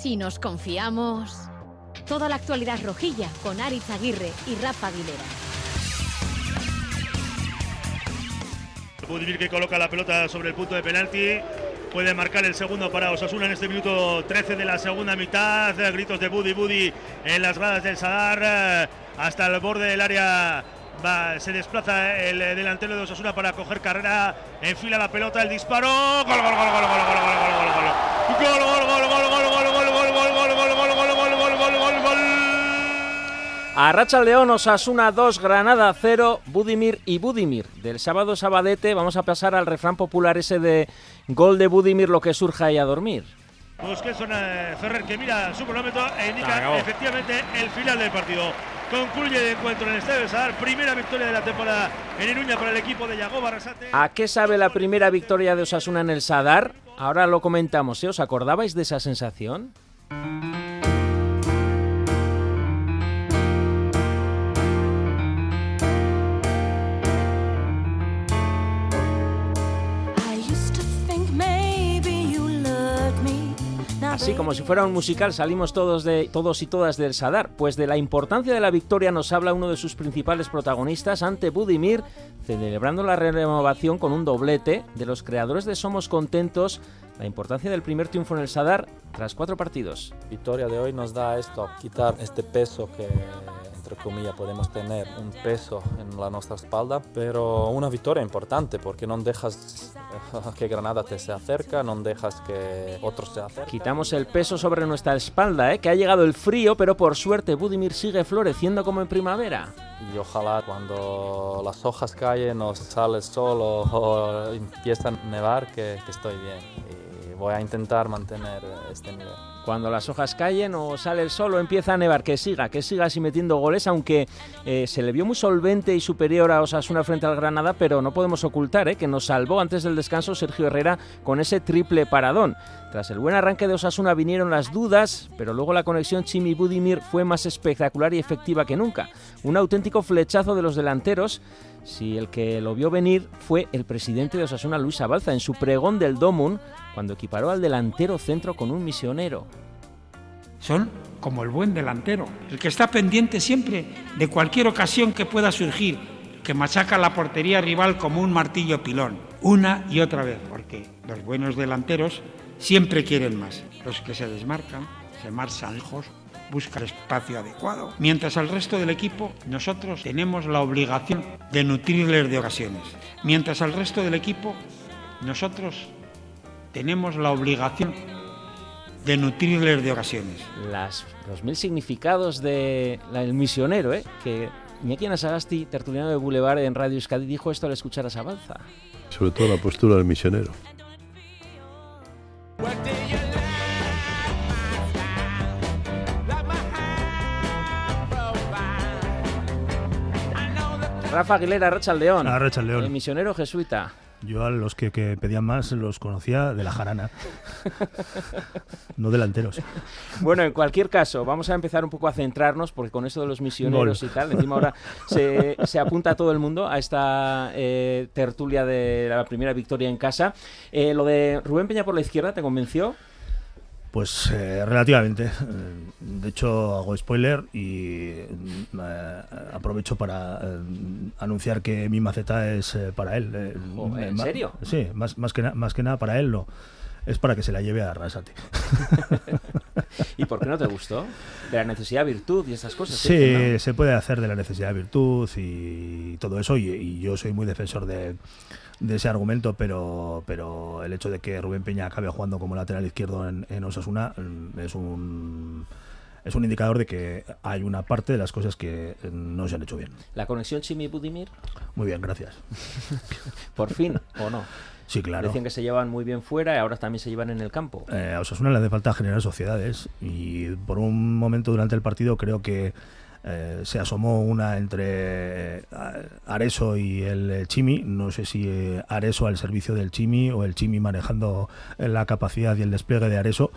Si nos confiamos. Toda la actualidad rojilla con Aritz Aguirre y Rafa Aguilera. Budimir que coloca la pelota sobre el punto de penalti. Puede marcar el segundo para Osasuna en este minuto 13 de la segunda mitad. Gritos de Budi Budi en las gradas del Sadar hasta el borde del área. se desplaza el delantero de Osasuna para coger carrera. Enfila la pelota, el disparo. Gol, gol, gol, gol, gol. Gol, gol, gol, gol, gol, gol, gol, gol, gol, A Racha León, Osasuna 2, Granada 0, Budimir y Budimir. Del sábado Sabadete vamos a pasar al refrán popular ese de gol de Budimir, lo que surja y a dormir. Busquets eh, Ferrer que mira su cronómetro e indica efectivamente el final del partido. Concluye el encuentro en el Estadio de Sadar, primera victoria de la temporada en Iruña para el equipo de Yago Barrasate. ¿A qué sabe la primera victoria de Osasuna en el Sadar? Ahora lo comentamos, ¿eh? ¿os acordabais de esa sensación? Así como si fuera un musical, salimos todos, de, todos y todas del Sadar. Pues de la importancia de la victoria nos habla uno de sus principales protagonistas ante Budimir, celebrando la renovación con un doblete de los creadores de Somos Contentos, la importancia del primer triunfo en el Sadar tras cuatro partidos. victoria de hoy nos da esto, quitar este peso que entre comillas, podemos tener un peso en la nuestra espalda, pero una victoria importante porque no dejas que Granada te se acerca, no dejas que otros se acerquen. Quitamos el peso sobre nuestra espalda, ¿eh? que ha llegado el frío, pero por suerte Budimir sigue floreciendo como en primavera. Y ojalá cuando las hojas caen o sale el sol o, empieza a nevar, que, que estoy bien. Y voy a intentar mantener este nivel cuando las hojas caen o sale el sol o empieza a nevar, que siga, que siga así metiendo goles, aunque eh, se le vio muy solvente y superior a Osasuna frente al Granada, pero no podemos ocultar eh, que nos salvó antes del descanso Sergio Herrera con ese triple paradón. Tras el buen arranque de Osasuna vinieron las dudas, pero luego la conexión Chimi-Budimir fue más espectacular y efectiva que nunca. Un auténtico flechazo de los delanteros si el que lo vio venir fue el presidente de Osasuna, Luis Abalza, en su pregón del Domun, cuando equiparó al delantero centro con un misionero. Son como el buen delantero, el que está pendiente siempre de cualquier ocasión que pueda surgir, que machaca la portería rival como un martillo pilón, una y otra vez, porque los buenos delanteros siempre quieren más. Los que se desmarcan, se marchan lejos, buscan el espacio adecuado. Mientras al resto del equipo, nosotros tenemos la obligación de nutrirles de ocasiones. Mientras al resto del equipo, nosotros tenemos la obligación de nutrirles de ocasiones. Las, los mil significados del de misionero, ¿eh? que Iñaki Sagasti, tertuliano de Boulevard en Radio Euskadi, dijo esto al escuchar a Sabalza. Sobre todo la postura del misionero. Rafa Aguilera, Racha León. Ah, León. El misionero jesuita. Yo a los que, pedían más los conocía de la jarana, no delanteros. Bueno, en cualquier caso, vamos a empezar un poco a centrarnos, porque con esto de los misioneros y tal, encima ahora se, se apunta todo el mundo a esta eh, tertulia de la primera victoria en casa. Eh, lo de Rubén Peña por la izquierda, ¿te convenció? Pues eh, relativamente. De hecho, hago spoiler y eh, aprovecho para eh, anunciar que mi maceta es para él. ¿En serio? Sí, más, más, que más que nada para él no. Es para que se la lleve a Rasati. ¿Y por qué no te gustó? De la necesidad virtud y esas cosas. Sí, se puede hacer de la necesidad virtud y todo eso. y yo soy muy defensor de, de ese argumento, pero, pero el hecho de que Rubén Peña acabe jugando como lateral izquierdo en, en Osasuna mm, es un es un indicador de que hay una parte de las cosas que no se han hecho bien. ¿La conexión Chimi-Budimir? Muy bien, gracias. ¿Por fin o no? Sí, claro. Decían que se llevan muy bien fuera y ahora también se llevan en el campo. Eh, a Osasuna le hace falta generar sociedades y por un momento durante el partido creo que eh, se asomó una entre eh, Areso y el eh, Chimi. No sé si Areso al servicio del Chimi o el Chimi manejando la capacidad y el despliegue de Areso.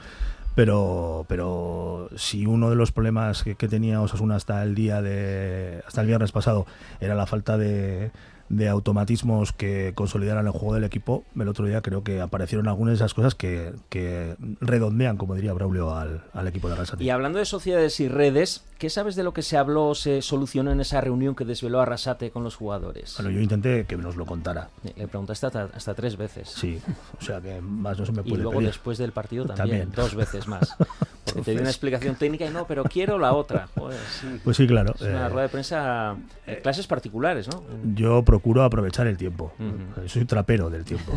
Pero, pero si uno de los problemas que, tenía Osasuna hasta el día de hasta el viernes pasado era la falta de, de automatismos que consolidaran el juego del equipo, el otro día creo que aparecieron algunas de esas cosas que, que redondean, como diría Braulio, al, al equipo de Arrasate. Y hablando de sociedades y redes, ¿qué sabes de lo que se habló o se solucionó en esa reunión que desveló Arrasate con los jugadores? Bueno, yo intenté que nos lo contara. Le preguntaste hasta, hasta tres veces. Sí, o sea que más no se me puede Y luego pedir. después del partido también, También. dos veces más. Porque te dio una explicación técnica y no, pero quiero la otra. Joder, sí. Pues sí, claro. Es una eh, rueda de prensa, eh, clases particulares, ¿no? Yo procuro aprovechar el tiempo. Ujú. Soy trapero del tiempo.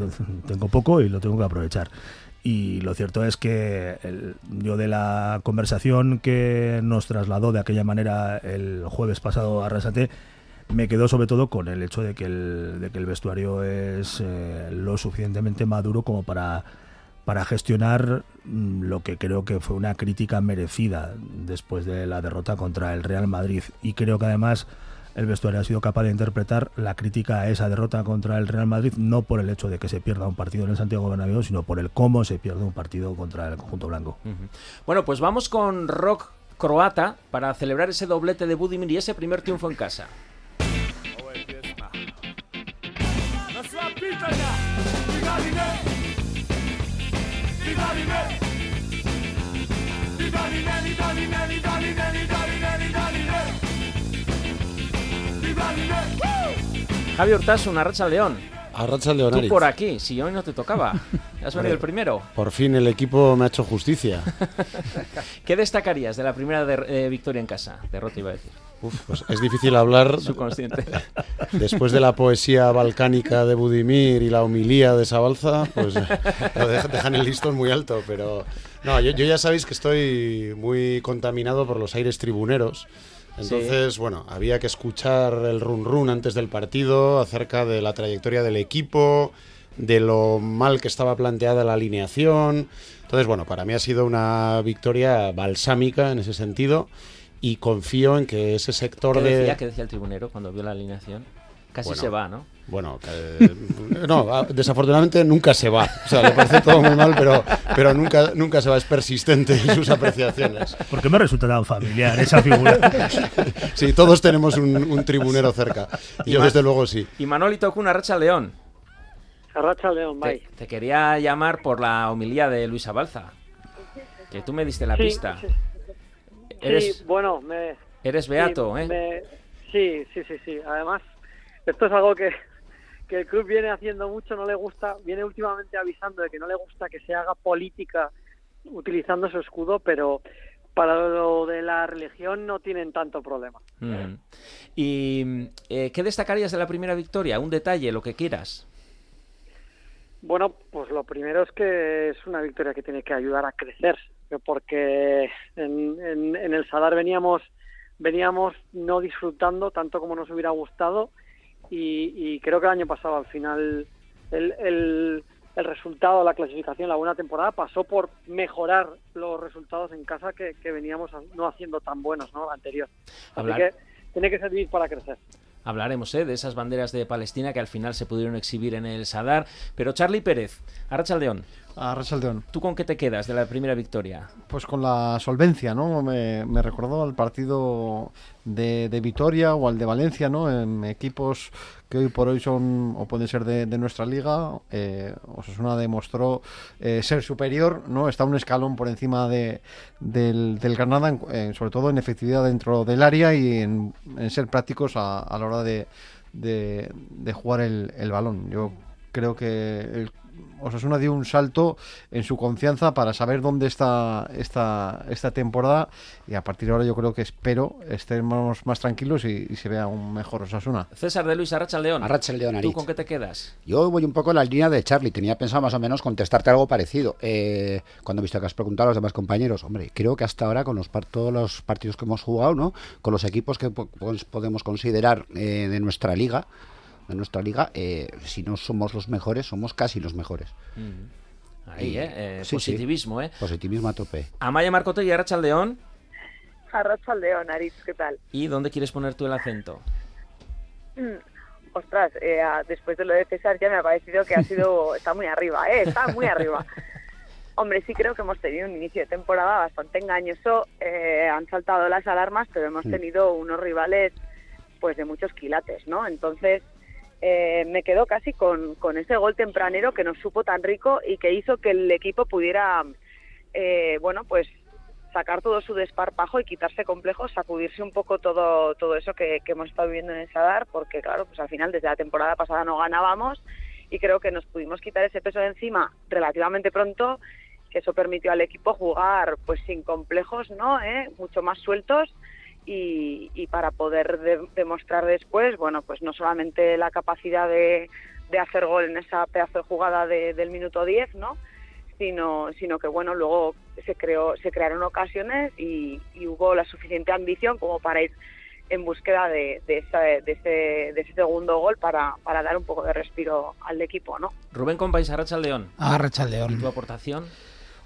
Tengo poco y lo tengo que aprovechar. Y lo cierto es que el- yo de la conversación que nos trasladó de aquella manera el jueves pasado a Arrasate, me quedó sobre todo con el hecho de que el, de que el vestuario es eh, lo suficientemente maduro como para, para gestionar mm, lo que creo que fue una crítica merecida después de la derrota contra el Real Madrid. Y creo que además el vestuario ha sido capaz de interpretar la crítica a esa derrota contra el Real Madrid, no por el hecho de que se pierda un partido en el Santiago Bernabéu, sino por el cómo se pierde un partido contra el conjunto blanco. Bueno, pues vamos con rock croata para celebrar ese doblete de Budimir y ese primer triunfo en casa. Javi Hurtasun, Arracha León. Arracha Tú Leonari. por aquí, si hoy no te tocaba. Has venido el primero. Por fin el equipo me ha hecho justicia. ¿Qué destacarías de la primera der- eh, victoria en casa? Derrota iba a decir. Uf, pues es difícil hablar Subconsciente. después de la poesía balcánica de Budimir y la homilía de Sabalza, pues lo de- dejan el listón muy alto, pero no, yo, yo ya sabéis que estoy muy contaminado por los aires tribuneros. Entonces, bueno, había que escuchar el run run antes del partido acerca de la trayectoria del equipo, de lo mal que estaba planteada la alineación. Entonces, bueno, para mí ha sido una victoria balsámica en ese sentido y confío en que ese sector ¿Qué de... decía, ¿Qué decía el tribunero cuando vio la alineación? Casi Bueno. se va, ¿no? Bueno, que- no, desafortunadamente nunca se va. O sea, le parece todo muy mal, pero, pero nunca, nunca se va. Es persistente en sus apreciaciones. ¿Por qué me resulta tan familiar esa figura? Sí, todos tenemos un, un tribunero cerca. Y Yo, desde luego, sí. Y Manolito Kun, Arracha León. Arracha León, Te, bye. te quería llamar por la homilía de Luisa Balza. Que tú me diste la Sí, pista. sí. Eres, Sí, bueno, me... eres beato, sí, ¿eh? me- sí, sí, sí, sí. Además, esto es algo que, que el club viene haciendo mucho, no le gusta, viene últimamente avisando de que no le gusta que se haga política utilizando su escudo, pero para lo de la religión no tienen tanto problema. Ujú. ¿Y eh, qué destacarías de la primera victoria? Un detalle, lo que quieras. Bueno, pues lo primero es que es una victoria que tiene que ayudar a crecer, porque en, en- en el Sadar veníamos veníamos no disfrutando tanto como nos hubiera gustado y, y creo que el año pasado al final el, el, el resultado, la clasificación, la buena temporada pasó por mejorar los resultados en casa que, que veníamos no haciendo tan buenos, ¿no? La anterior. Así Hablar- que tiene que servir para crecer. Hablaremos ¿eh? de esas banderas de Palestina que al final se pudieron exhibir en el Sadar. Pero Charlie Pérez, Arracha León, A Rachaldeón. ¿tú con qué te quedas de la primera victoria? Pues con la solvencia, ¿no? Me, me recordó al partido de, de Vitoria o al de Valencia, ¿no? En equipos que hoy por hoy son o pueden ser de, de nuestra liga. Eh, Osasuna demostró eh, ser superior, ¿no? Está un escalón por encima de, del, del Granada, en- en- sobre todo en efectividad dentro del área y en, en ser prácticos a, a la hora de, de, de jugar el, el balón. Yo creo que el Osasuna dio un salto en su confianza para saber dónde está esta, esta temporada y a partir de ahora yo creo que espero estemos más tranquilos y, y se vea un mejor Osasuna. César de Luis, Arracha León. Arracha León, ¿Tú con qué te quedas? Yo voy un poco en la línea de Charlie. Tenía pensado más o menos contestarte algo parecido. Eh, cuando he visto que has preguntado a los demás compañeros, hombre, creo que hasta ahora con los par- todos los partidos que hemos jugado, ¿no? Con los equipos que po- podemos considerar eh, de nuestra liga, de nuestra liga, eh, si no somos los mejores, somos casi los mejores. Ahí, Y- ¿eh? Eh, sí, sí. positivismo, ¿eh? Positivismo a tope. Amaya Marcote y Arracha León. Arracha León, Aritz, ¿qué tal? ¿Y dónde quieres poner tú el acento? Mm, Ostras, eh, después de lo de César ya me ha parecido que ha sido, está muy arriba, eh, está muy arriba. Hombre, sí creo que hemos tenido un inicio de temporada bastante engañoso, eh, han saltado las alarmas, pero hemos Mm. tenido unos rivales pues de muchos quilates, ¿no? Entonces, eh, me quedo casi con, con ese gol tempranero que nos supo tan rico y que hizo que el equipo pudiera, eh, bueno, pues sacar todo su desparpajo y quitarse complejos, sacudirse un poco todo, todo eso que, hemos estado viviendo en el Sadar, porque claro, pues al final desde la temporada pasada no ganábamos y creo que nos pudimos quitar ese peso de encima relativamente pronto, que eso permitió al equipo jugar pues sin complejos, ¿no? ¿Eh? Mucho más sueltos y, y para poder de- demostrar después, bueno, pues no solamente la capacidad de, de hacer gol en esa pedazo de jugada de- del minuto 10, ¿no? Sino, sino que bueno, luego se creó, se crearon ocasiones y, y hubo la suficiente ambición como para ir en búsqueda de, de, esa- de ese, de ese segundo gol para, para dar un poco de respiro al equipo, ¿no? Rubén Compáis, Arracha León. Arracha León. ¿Y tu aportación?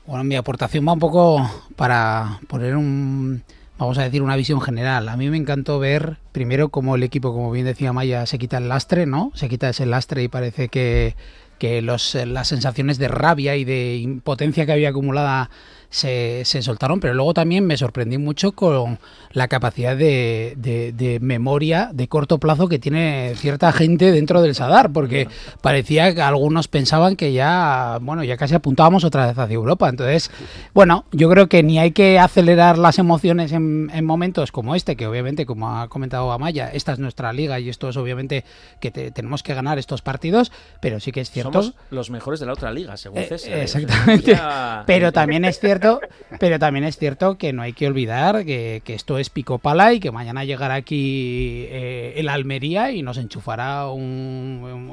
Bueno, mi aportación va un poco para poner un, vamos a decir, una visión general. A mí me encantó ver primero cómo el equipo, como bien decía Maya, se quita el lastre, ¿no? Se quita ese lastre y parece que, que los, las sensaciones de rabia y de impotencia que había acumulada se, se soltaron, pero luego también me sorprendí mucho con la capacidad de, de- de memoria de corto plazo que tiene cierta gente dentro del Sadar, porque parecía que algunos pensaban que ya, bueno, ya casi apuntábamos otra vez hacia Europa. Entonces, bueno, yo creo que ni hay que acelerar las emociones en, en momentos como este, que obviamente, como ha comentado Amaya, esta es nuestra liga y esto es obviamente que te- tenemos que ganar estos partidos, pero sí que es cierto. Somos los mejores de la otra liga, según Eh, César. ¿eh? Exactamente. Pero también es cierto, pero también es cierto que no hay que olvidar que, que esto es pico pala y que mañana llegará aquí eh, el Almería y nos enchufará un,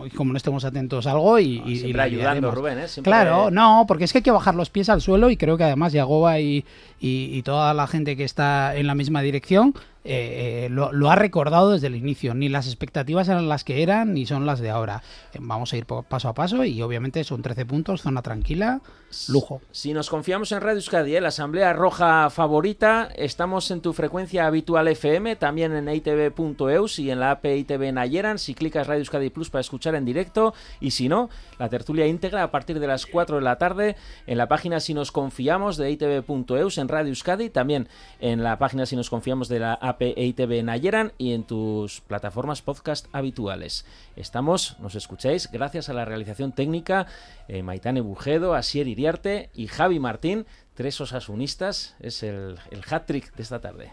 un- como no estemos atentos algo y, y- y siempre le ayudando, ayudaremos. Rubén, ¿eh? Siempre- Claro, no, porque es que hay que bajar los pies al suelo y creo que además Yagoba y, y- y toda la gente que está en la misma dirección eh, eh, lo, lo ha recordado desde el inicio. Ni las expectativas eran las que eran ni son las de ahora. Eh, Vamos a ir paso a paso y obviamente son 13 puntos, zona tranquila, lujo. Si nos confiamos en Radio Euskadi, ¿eh? la Asamblea Roja favorita, estamos en tu frecuencia habitual FM, también en itv.eus y en la app ITV Nayeran, si clicas Radio Euskadi Plus para escuchar en directo, y si no, la tertulia íntegra a partir de las 4 de la tarde en la página Si nos confiamos de itv.eus en Radio Euskadi, también en la página Si nos confiamos de la app ITV Nayeran y en tus plataformas podcast habituales. Estamos, nos escucháis, gracias a la realización técnica eh, Maitane Bujedo, Asier Iriarte y Javi Martín, tres osasunistas. Es el, el hat-trick de esta tarde.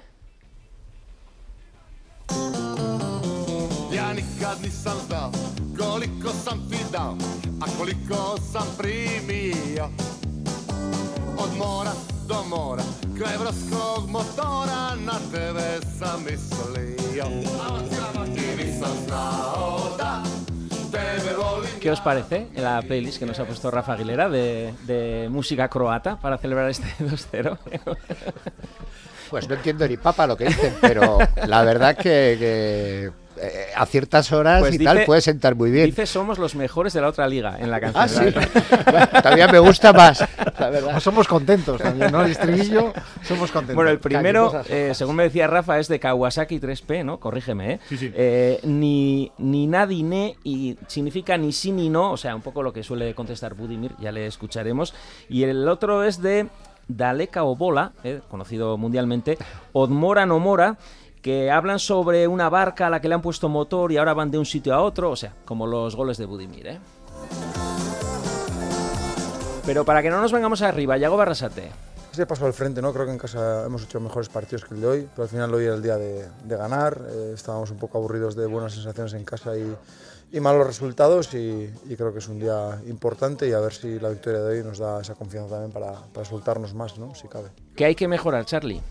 Do mora, kraj brodskog motora, na tebe sam mislio. I nisam znao da tebe volim ¿Qué os parece en la playlist que nos ha puesto Rafa Aguilera de, de música croata para celebrar este 2-0? Pues no entiendo ni papa lo que dicen, pero la verdad que, que, eh, a ciertas horas Pues y tal puede sentar muy bien. Dice somos los mejores de la otra liga en la canción. Ah, sí. Bueno, todavía me gusta más, la verdad. Pues somos contentos también, ¿no? El estribillo, somos contentos. Bueno, el primero, eh, según me decía Rafa, es de Kawasaki 3P, ¿no? Corrígeme, ¿eh? Sí, sí. Eh, ni, ni na, ni ne, y significa ni sí ni no, o sea, un poco lo que suele contestar Budimir, ya le escucharemos. Y el otro es de Daleka Obola, eh, conocido mundialmente, Odmora no Mora, que hablan sobre una barca a la que le han puesto motor y ahora van de un sitio a otro, o sea, como los goles de Budimir, ¿eh? Pero para que no nos vengamos arriba, Yago Barrasate. Ese paso al frente, ¿no? Creo que en casa hemos hecho mejores partidos que el de hoy, pero al final hoy era el día de, de ganar. eh, estábamos un poco aburridos de buenas sensaciones en casa y, y malos resultados y, y creo que es un día importante y a ver si la victoria de hoy nos da esa confianza también para, para soltarnos más, ¿no? Si cabe. ¿Qué hay que mejorar, Charlie?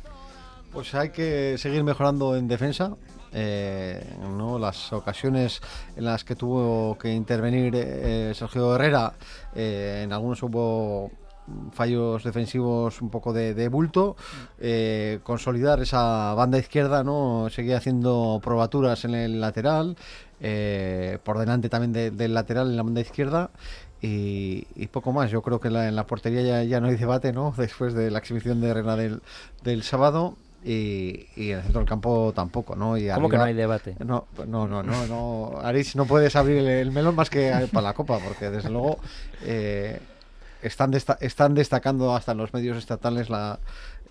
Pues hay que seguir mejorando en defensa. eh, ¿no? Las ocasiones en las que tuvo que intervenir eh, Sergio Herrera, eh, en algunos hubo fallos defensivos un poco de, bulto, consolidar esa banda izquierda, ¿no? Seguir haciendo probaturas en el lateral, por delante también de- del lateral en la banda izquierda. Y, poco más, yo creo que la- en la portería ya, no hay debate, ¿no? Después de la exhibición de Herrera del, del sábado. Y, y en el centro del campo tampoco, ¿no? Y ¿Cómo que no hay debate? No, no, no, no, no. Aris, no puedes abrir el, el melón más que para la copa, porque desde luego eh, están, están destacando hasta en los medios estatales la,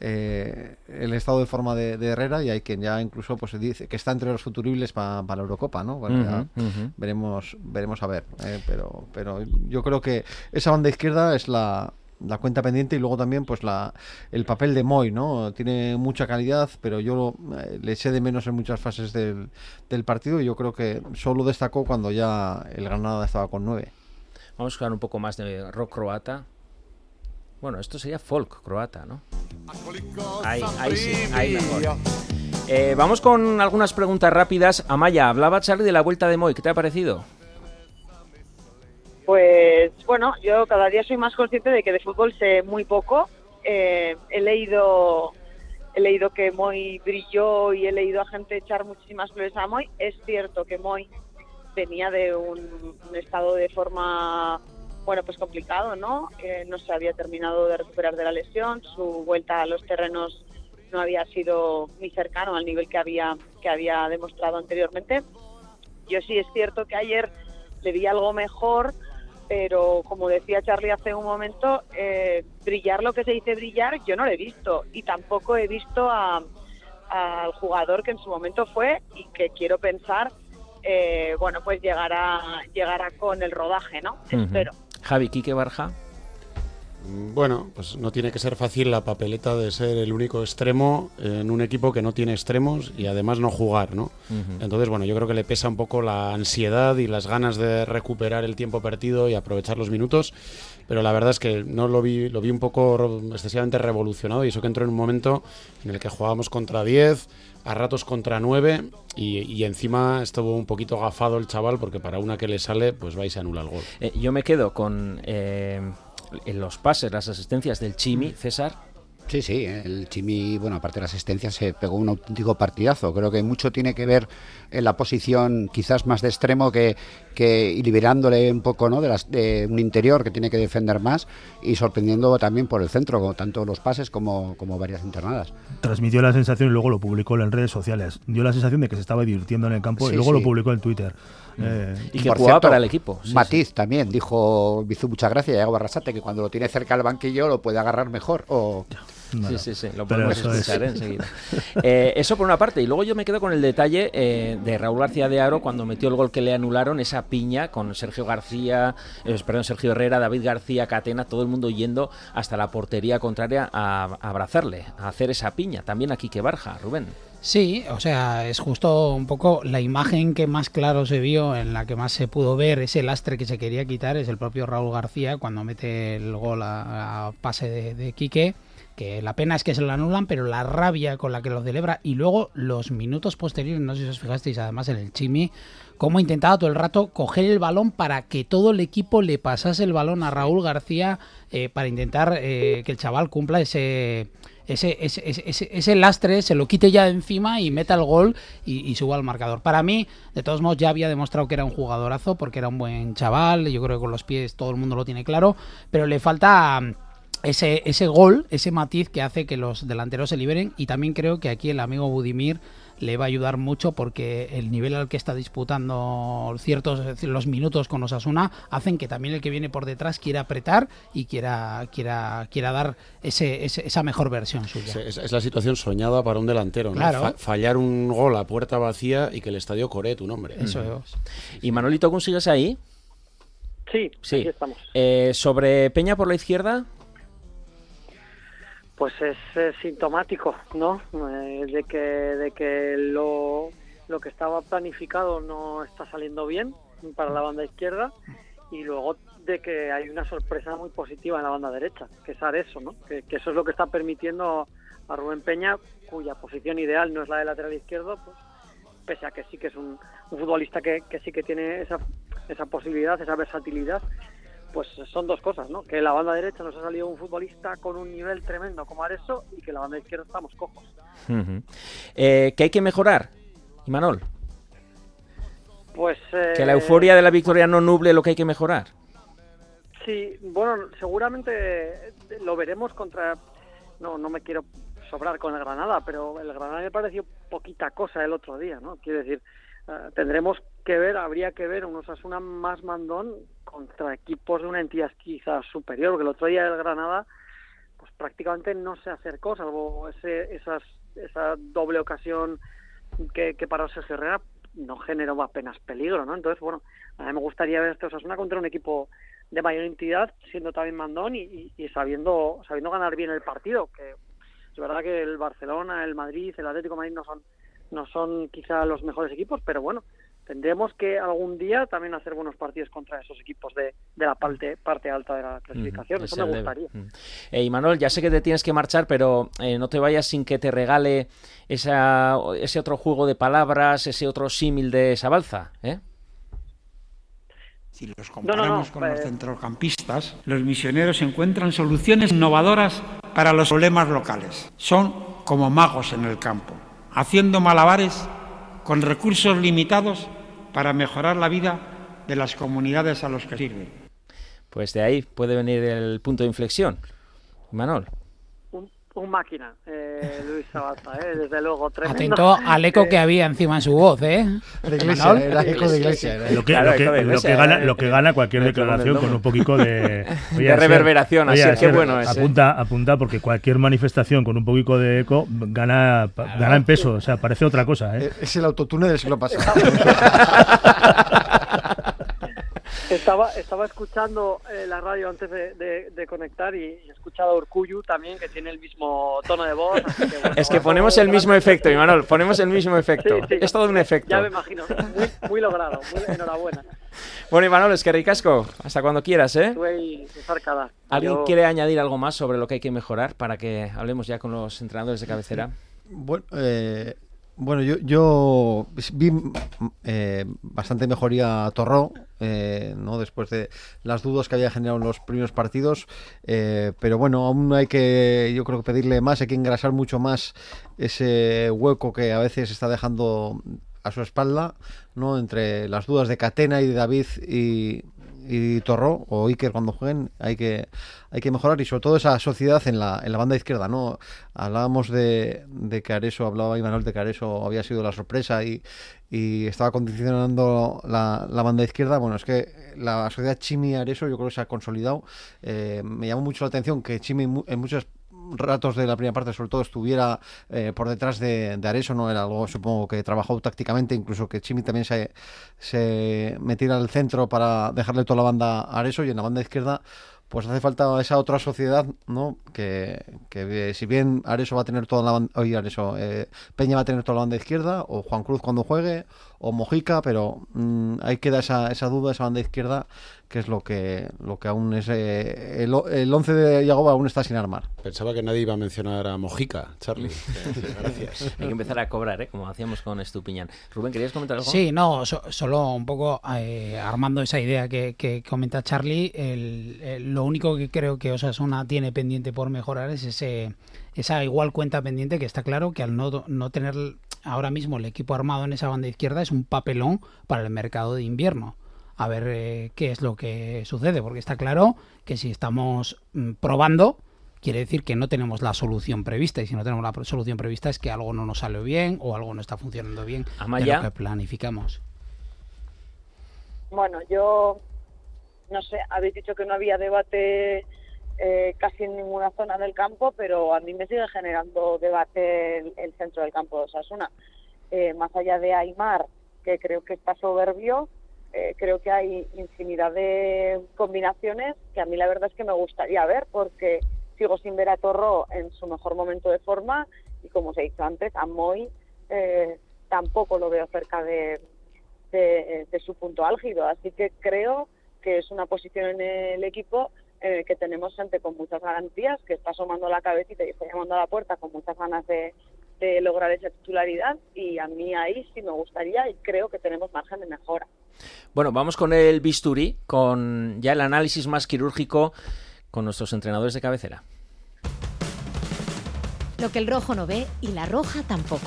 eh, el estado de forma de, Herrera y hay quien ya incluso pues dice que está entre los futuribles para la Eurocopa, ¿no? veremos, veremos a ver. Eh, pero, pero yo creo que esa banda izquierda es la, la cuenta pendiente y luego también pues la el papel de Moy, ¿no? Tiene mucha calidad, pero yo eh, le eché de menos en muchas fases del, del partido y yo creo que solo destacó cuando ya el Granada estaba con nueve. Vamos a jugar un poco más de rock croata. Bueno, esto sería folk croata, ¿no? Ahí, ahí sí, ahí mejor. Eh, vamos con algunas preguntas rápidas. Amaya, hablaba Charlie de la vuelta de Moy. ¿Qué te ha parecido? Pues bueno, yo cada día soy más consciente de que de fútbol sé muy poco. Eh, he leído he leído que Moy brilló y he leído a gente echar muchísimas flores a Moy. Es cierto que Moy venía de un, estado de forma bueno pues complicado, ¿no? no se había terminado de recuperar de la lesión, su vuelta a los terrenos no había sido muy cercano al nivel que había que había demostrado anteriormente. Yo sí es cierto que ayer le vi algo mejor pero como decía Charlie hace un momento, eh, brillar lo que se dice brillar, yo no lo he visto y tampoco he visto al jugador que en su momento fue y que quiero pensar, eh, bueno, pues llegará, llegará con el rodaje, ¿no? Espero. Javi, Quique Barja. Bueno, pues no tiene que ser fácil la papeleta de ser el único extremo en un equipo que no tiene extremos y además no jugar, ¿no? Entonces, bueno, yo creo que le pesa un poco la ansiedad y las ganas de recuperar el tiempo perdido y aprovechar los minutos, pero la verdad es que no lo vi, lo vi un poco excesivamente revolucionado y eso que entró en un momento en el que jugábamos contra 10, a ratos contra 9 y, encima estuvo un poquito gafado el chaval porque para una que le sale, pues vais a anular el gol. Eh, yo me quedo con... Eh en los pases, las asistencias del Chimi, César. Sí, sí, el Chimi, bueno, aparte de la asistencia, se pegó un auténtico partidazo. Creo que mucho tiene que ver en la posición quizás más de extremo que, que y liberándole un poco ¿no? de, las, de un interior que tiene que defender más y sorprendiendo también por el centro, tanto los pases como, como varias internadas. Transmitió la sensación y luego lo publicó en redes sociales. Dio la sensación de que se estaba divirtiendo en el campo y luego lo publicó en Twitter. Mm. Eh, y que jugaba para el equipo. Matiz también dijo, me hizo mucha gracia, Yago Barrasate, que cuando lo tiene cerca al banquillo lo puede agarrar mejor. O... Sí, sí, sí, lo podemos escuchar enseguida. Eh, eso por una parte. Y luego yo me quedo con el detalle eh, de Raúl García de Aro cuando metió el gol que le anularon, esa piña con Sergio García, perdón, Sergio Herrera, David García, Catena, todo el mundo yendo hasta la portería contraria a, abrazarle, a hacer esa piña. También aquí que Barja, Rubén. Sí, o sea, es justo un poco la imagen que más claro se vio, en la que más se pudo ver ese lastre que se quería quitar, es el propio Raúl García cuando mete el gol a, pase de, Quique, que la pena es que se lo anulan, pero la rabia con la que lo celebra y luego los minutos posteriores, no sé si os fijasteis además en el Chimi, cómo intentaba todo el rato coger el balón para que todo el equipo le pasase el balón a Raúl García eh, para intentar eh, que el chaval cumpla ese ese, ese, ese, lastre se lo quite ya encima y meta el gol y, suba al marcador. Para mí, de todos modos, ya había demostrado que era un jugadorazo porque era un buen chaval. Yo creo que con los pies todo el mundo lo tiene claro, pero le falta ese, ese gol, ese matiz que hace que los delanteros se liberen. Y también creo que aquí el amigo Budimir le va a ayudar mucho porque el nivel al que está disputando ciertos los minutos con Osasuna hacen que también el que viene por detrás quiera apretar y quiera quiera quiera dar ese, esa mejor versión suya. es, la situación soñada para un delantero, fallar un gol a puerta vacía y que el estadio coree tu nombre. Eso es. ¿Y Manolito consigues ahí? Sí, sí. estamos. Eh, sobre Peña por la izquierda pues es, sintomático, ¿no? Eh, de que, de que lo, lo que estaba planificado no está saliendo bien para la banda izquierda y luego de que hay una sorpresa muy positiva en la banda derecha, que es eso, ¿no? Que, eso es lo que está permitiendo a Rubén Peña, cuya posición ideal no es la de lateral izquierdo, pues pese a que sí que es un, futbolista que, que, sí que tiene esa, esa posibilidad, esa versatilidad, pues son dos cosas, ¿no? Que la banda derecha nos ha salido un futbolista con un nivel tremendo como Areso y que la banda izquierda estamos cojos. eh, ¿Qué hay que mejorar, Imanol? Pues... que la euforia de la victoria no nuble lo que hay que mejorar. Sí, bueno, seguramente lo veremos contra... No, no me quiero sobrar con el Granada, pero el Granada me pareció poquita cosa el otro día, ¿no? Quiero decir, eh, tendremos que ver, habría que ver unos Asuna más mandón contra equipos de una entidad quizás superior, porque el otro día el Granada pues prácticamente no se acercó, salvo ese, esas, esa doble ocasión que, que paró Sergio Herrera, no generó apenas peligro, ¿no? Entonces, bueno, a mí me gustaría ver este Osasuna contra un equipo de mayor entidad, siendo también mandón y, sabiendo sabiendo ganar bien el partido, que es verdad que el Barcelona, el Madrid, el Atlético Madrid no son no son quizá los mejores equipos, pero bueno, tendremos que algún día también hacer buenos partidos contra esos equipos de, de la parte, parte alta de la clasificación. Eso es me gustaría. Mm. Eh, y Manuel, ya sé que te tienes que marchar, pero eh, no te vayas sin que te regale esa, ese otro juego de palabras, ese otro símil de esa balza, ¿eh? Si los no, comparamos no, con los eh. centrocampistas, los misioneros encuentran soluciones innovadoras para los problemas locales. Son como magos en el campo, haciendo malabares con recursos limitados para mejorar la vida de las comunidades a los que sirven. Pues de ahí puede venir el punto de inflexión. Manuel. Un, máquina, eh, Luis Sabaza, eh, desde luego. Tremendo. Atento al eco que había encima en su voz, ¿eh? De iglesia, Manol. era eco de iglesia. Lo que, Claro, lo que- lo que gana, lo que gana cualquier declaración con un poquito de, De reverberación, así, qué bueno es. Apunta, apunta porque cualquier manifestación con un poquito de eco gana, gana en peso, o sea, parece otra cosa. ¿eh? Eh, Es el autotune del siglo pasado. Estaba, estaba escuchando eh, la radio antes de, de- de conectar y, y he escuchado a Urcuyu también, que tiene el mismo tono de voz. así que, bueno, Es que ponemos el mismo grande. efecto, Imanol, ponemos el mismo efecto. Sí, sí. Es todo un efecto. Ya me imagino. Muy, muy logrado. Muy, enhorabuena. Bueno, Imanol, es que ricasco. Hasta cuando quieras, ¿eh? ¿Alguien Yo- quiere añadir algo más sobre lo que hay que mejorar para que hablemos ya con los entrenadores de cabecera? Bueno, eh, bueno yo, yo vi mm, eh, bastante mejoría a Torró, eh, ¿no? después de las dudas que había generado en los primeros partidos, eh, pero bueno, aún hay que, yo creo que pedirle más, hay que engrasar mucho más ese hueco que a veces está dejando a su espalda, ¿no? entre las dudas de Catena y de David y, y Torró o Iker cuando jueguen hay que hay que mejorar y sobre todo esa sociedad en la, en la banda izquierda no hablábamos de, de que Areso hablaba Imanol de que Areso había sido la sorpresa y, y estaba condicionando la, la banda izquierda. Bueno es que la sociedad Chimi Areso yo creo que se ha consolidado. Eh, me llamó mucho la atención que Chimi en muchos ratos de la primera parte sobre todo estuviera eh, por detrás de, de Areso no era algo supongo que trabajó tácticamente incluso que Chimi también se, se metiera al centro para dejarle toda la banda a Areso y en la banda izquierda pues hace falta esa otra sociedad, ¿no? Que, que, eh, si bien Areso va a tener toda la banda, oye, Areso, eh, Peña va a tener toda la banda izquierda, o Juan Cruz cuando juegue, o Mojica, pero mm, ahí queda esa, esa duda, esa banda izquierda, que es lo que, lo que aún es, eh, el, o- el 11 de Yagoba aún está sin armar. Pensaba que nadie iba a mencionar a Mojica, Charlie. Gracias. Hay que empezar a cobrar, ¿eh? Como hacíamos con Estupiñán. Rubén, ¿querías comentar algo? Sí, no, so- solo un poco eh, armando esa idea que, que comenta Charlie. el- el- lo único que creo que Osasuna tiene pendiente por mejorar es ese esa igual cuenta pendiente que está claro que al no, no tener ahora mismo el equipo armado en esa banda izquierda es un papelón para el mercado de invierno. A ver eh, qué es lo que sucede, porque está claro que si estamos mm, probando, quiere decir que no tenemos la solución prevista. Y si no tenemos la solución prevista es que algo no nos sale bien o algo no está funcionando bien de Amaya. lo que planificamos. Bueno, yo no sé, habéis dicho que no había debate eh, casi en ninguna zona del campo, pero a mí me sigue generando debate el, el centro del campo de Osasuna. Eh, más allá de Aymar, que creo que está soberbio, eh, creo que hay infinidad de combinaciones que a mí la verdad es que me gustaría ver, porque sigo sin ver a Torro en su mejor momento de forma y como os he dicho antes, a Moy eh, tampoco lo veo cerca de, de, su punto álgido. Así que creo que es una posición en el equipo el que tenemos gente con muchas garantías, que está asomando la cabecita y está llamando a la puerta con muchas ganas de, de lograr esa titularidad y a mí ahí sí me gustaría y creo que tenemos margen de mejora. Bueno, vamos con el bisturí, con ya el análisis más quirúrgico con nuestros entrenadores de cabecera. Lo que el rojo no ve y la roja tampoco.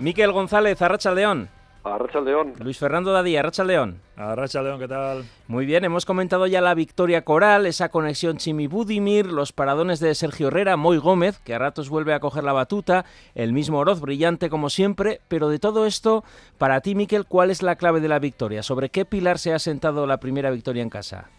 Miquel González, Arracha León. Arracha León. Luis Fernando Dadí, Arracha León. Arracha León, ¿qué tal? Muy bien, hemos comentado ya la victoria coral, esa conexión Chimi Budimir, los paradones de Sergio Herrera, Moy Gómez, que a ratos vuelve a coger la batuta, el mismo Oroz, brillante como siempre, pero de todo esto, para ti, Miquel, ¿cuál es la clave de la victoria? ¿Sobre qué pilar se ha sentado la primera victoria en casa?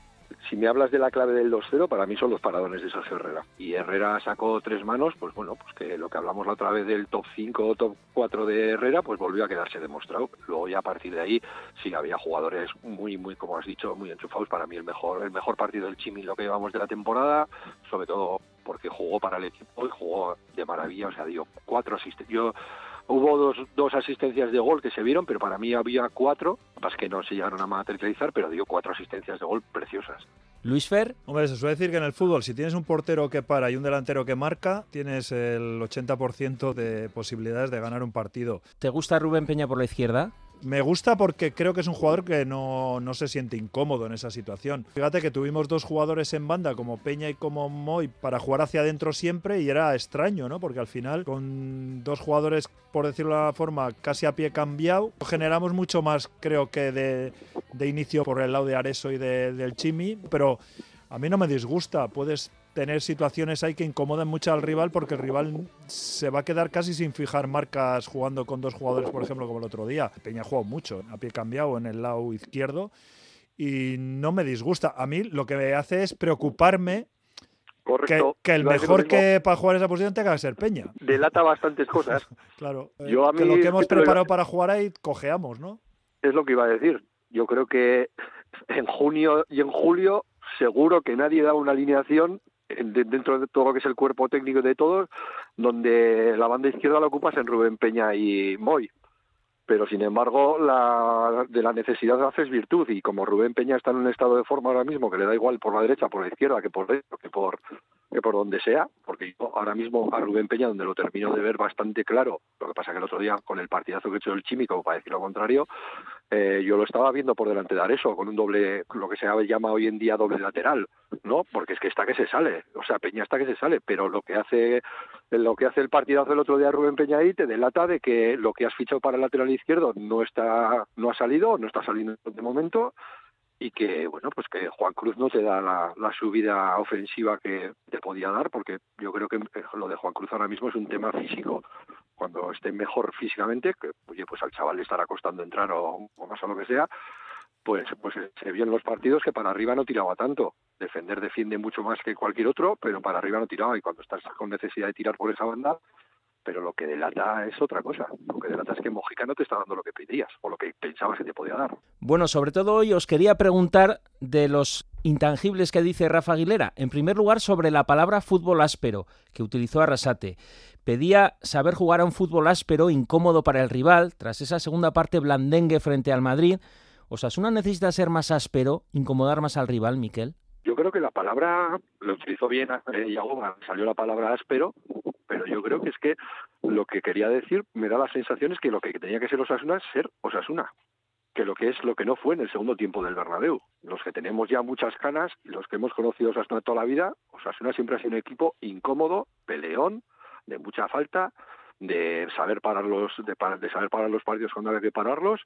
Si me hablas de la clave del 2-0, para mí son los paradones de Sergio Herrera. Y Herrera sacó tres manos, pues bueno, pues que lo que hablamos la otra vez del top 5 o top 4 de Herrera, pues volvió a quedarse demostrado. Luego ya a partir de ahí sí había jugadores muy, muy, como has dicho, muy enchufados. Para mí el mejor, el mejor partido del Chimi lo que llevamos de la temporada, sobre todo porque jugó para el equipo y jugó de maravilla, o sea, dio cuatro asistencias. Hubo dos, dos asistencias de gol que se vieron, pero para mí había cuatro, más que no se llegaron a materializar, pero dio cuatro asistencias de gol preciosas. Luis Fer. Hombre, se suele decir que en el fútbol, si tienes un portero que para y un delantero que marca, tienes el 80% de posibilidades de ganar un partido. ¿Te gusta Rubén Peña por la izquierda? Me gusta porque creo que es un jugador que no, no, se siente incómodo en esa situación. Fíjate que tuvimos dos jugadores en banda, como Peña y como Moy, para jugar hacia adentro siempre y era extraño, ¿no? Porque al final, con dos jugadores, por decirlo de la forma, casi a pie cambiado, generamos mucho más, creo que, de, de inicio por el lado de Areso y de, del Chimi, pero a mí no me disgusta. Puedes tener situaciones ahí que incomodan mucho al rival porque el rival se va a quedar casi sin fijar marcas jugando con dos jugadores, por ejemplo, como el otro día. Peña jugó mucho, a pie cambiado en el lado izquierdo y no me disgusta. A mí lo que me hace es preocuparme que, que, el mejor que para jugar esa posición tenga que ser Peña. Delata bastantes cosas. claro. Yo a mí, que lo que hemos preparado para jugar ahí cojeamos, ¿no? Es lo que iba a decir. Yo creo que en junio y en julio seguro que nadie da una alineación dentro de todo lo que es el cuerpo técnico de todos, donde la banda izquierda la ocupas en Rubén Peña y Moy. Pero sin embargo, la, de la necesidad haces virtud y como Rubén Peña está en un estado de forma ahora mismo que le da igual por la derecha, por la izquierda, que por dentro, que por que por donde sea, porque yo ahora mismo a Rubén Peña, donde lo termino de ver bastante claro, lo que pasa que el otro día con el partidazo que he hecho el Chimico, para decir lo contrario, eh, yo lo estaba viendo por delante de Areso, con un doble, lo que se llama hoy en día doble lateral, ¿no? Porque es que está que se sale, o sea, Peña está que se sale, pero lo que hace lo que hace el partidazo el otro día Rubén Peña ahí te delata de que lo que has fichado para el lateral izquierdo no está no ha salido, no está saliendo de momento y que bueno pues que Juan Cruz no te da la, subida ofensiva que te podía dar porque yo creo que lo de Juan Cruz ahora mismo es un tema físico. Cuando esté mejor físicamente que oye pues al chaval le estará costando entrar o, más o lo que sea pues pues se vio en los partidos que para arriba no tiraba tanto defender defiende mucho más que cualquier otro pero para arriba no tiraba y cuando estás con necesidad de tirar por esa banda pero lo que delata es otra cosa. Lo que delata es que Mojica no te está dando lo que pedías o lo que pensabas que te podía dar. Bueno, sobre todo hoy os quería preguntar de los intangibles que dice Rafa Aguilera. En primer lugar, sobre la palabra fútbol áspero que utilizó Arrasate. Pedía saber jugar a un fútbol áspero, incómodo para el rival, tras esa segunda parte blandengue frente al Madrid. ¿Osasuna necesita ser más áspero, incomodar más al rival, Miquel? Yo creo que la palabra lo utilizó bien eh, salió la palabra áspero, pero yo creo que es que lo que quería decir me da la sensación es que lo que tenía que ser Osasuna es ser Osasuna, que lo que es lo que no fue en el segundo tiempo del Bernabéu. Los que tenemos ya muchas canas y los que hemos conocido Osasuna toda la vida, Osasuna siempre ha sido un equipo incómodo, peleón, de mucha falta, de saber parar los de, de saber parar los partidos cuando había que pararlos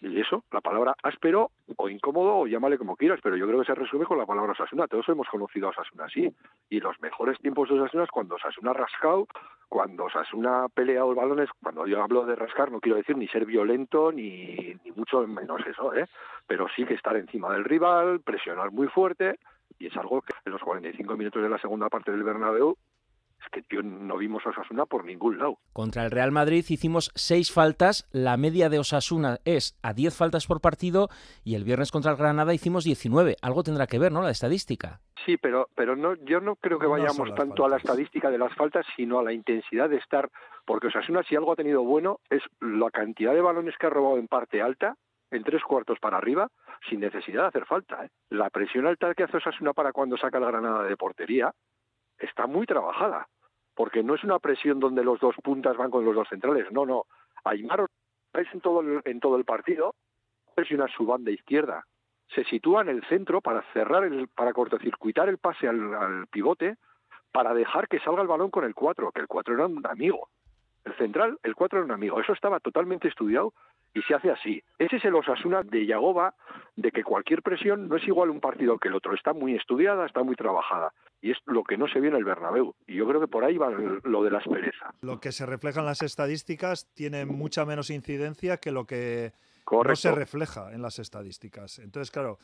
y eso, la palabra áspero o incómodo, o llámale como quieras, pero yo creo que se resume con la palabra Osasuna. Todos hemos conocido a Osasuna así. Y los mejores tiempos de Osasuna es cuando Osasuna ha rascado, cuando Osasuna ha peleado balones. Cuando yo hablo de rascar, no quiero decir ni ser violento, ni, ni mucho menos eso, ¿eh? Pero sí que estar encima del rival, presionar muy fuerte. Y es algo que en los 45 minutos de la segunda parte del Bernabéu que tío, no vimos a Osasuna por ningún lado. Contra el Real Madrid hicimos seis faltas, la media de Osasuna es a 10 faltas por partido y el viernes contra el Granada hicimos 19. Algo tendrá que ver, ¿no? La estadística. Sí, pero, pero no, yo no creo que vayamos tanto a la estadística de las faltas, sino a la intensidad de estar, porque Osasuna si algo ha tenido bueno es la cantidad de balones que ha robado en parte alta, en tres cuartos para arriba, sin necesidad de hacer falta. ¿eh? La presión alta que hace Osasuna para cuando saca el Granada de portería está muy trabajada porque no es una presión donde los dos puntas van con los dos centrales, no, no. Aymar es en todo el, en todo el partido presiona su banda izquierda, se sitúa en el centro para cerrar el, para cortocircuitar el pase al, pivote, para dejar que salga el balón con el 4, que el 4 era un amigo. El central, el 4 era un amigo. Eso estaba totalmente estudiado y se hace así. Ese es el Osasuna de Yagoba, de que cualquier presión no es igual un partido que el otro, está muy estudiada, está muy trabajada. Y es lo que no se ve en el Bernabéu. Y yo creo que por ahí va lo de la aspereza. Lo que se refleja en las estadísticas tiene mucha menos incidencia que lo que no se refleja en las estadísticas. Entonces, claro,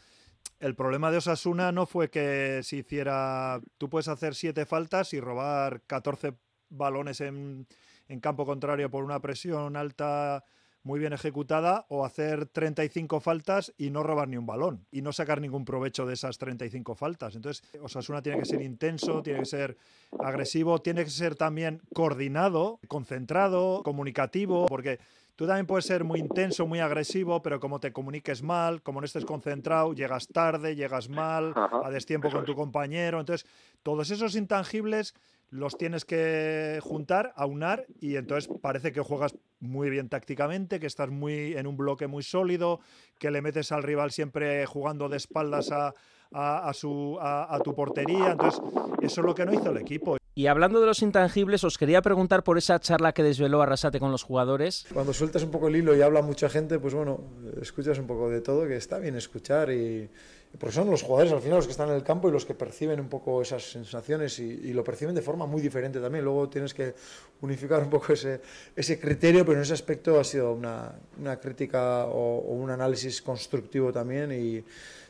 el problema de Osasuna no fue que se hiciera. Tú puedes hacer siete faltas y robar 14 balones en, en campo contrario por una presión alta muy bien ejecutada o hacer 35 faltas y no robar ni un balón y no sacar ningún provecho de esas 35 faltas. Entonces, Osasuna tiene que ser intenso, tiene que ser agresivo, tiene que ser también coordinado, concentrado, comunicativo, porque tú también puedes ser muy intenso, muy agresivo, pero como te comuniques mal, como no estés concentrado, llegas tarde, llegas mal, a destiempo con tu compañero. Entonces, todos esos intangibles los tienes que juntar, aunar y entonces parece que juegas muy bien tácticamente, que estás muy en un bloque muy sólido, que le metes al rival siempre jugando de espaldas a, a- a su, a, a tu portería. Entonces, eso es lo que no hizo el equipo. Y hablando de los intangibles, os quería preguntar por esa charla que desveló Arrasate con los jugadores. Cuando sueltas un poco el hilo y habla mucha gente, pues bueno, escuchas un poco de todo, que está bien escuchar y, y porque son los jugadores al final los que están en el campo y los que perciben un poco esas sensaciones y, y lo perciben de forma muy diferente también. Luego tienes que unificar un poco ese, ese criterio, pero en ese aspecto ha sido una, una crítica o, o un análisis constructivo también y,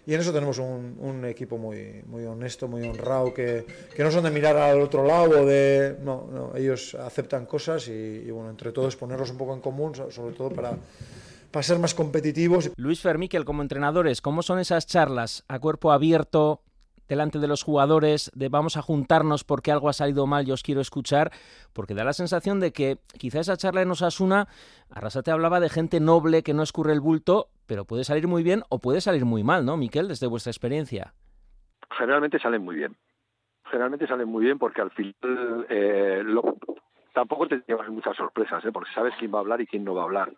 y en eso tenemos un, un equipo muy, muy honesto, muy honrado, que, que no son de mirar al otro lado de... No, no, ellos aceptan cosas y, y, bueno, entre todos ponerlos un poco en común, so- sobre todo para, para ser más competitivos. Luis Fermíquel, como entrenadores, ¿cómo son esas charlas a cuerpo abierto delante de los jugadores de vamos a juntarnos porque algo ha salido mal y os quiero escuchar? Porque da la sensación de que quizá esa charla en Osasuna, Arrasate hablaba de gente noble que no escurre el bulto, pero puede salir muy bien o puede salir muy mal, ¿no, Miquel, desde vuestra experiencia? generalmente salen muy bien. Generalmente salen muy bien porque al final eh, lo- tampoco te llevas muchas sorpresas, ¿eh? porque sabes quién va a hablar y quién no va a hablar.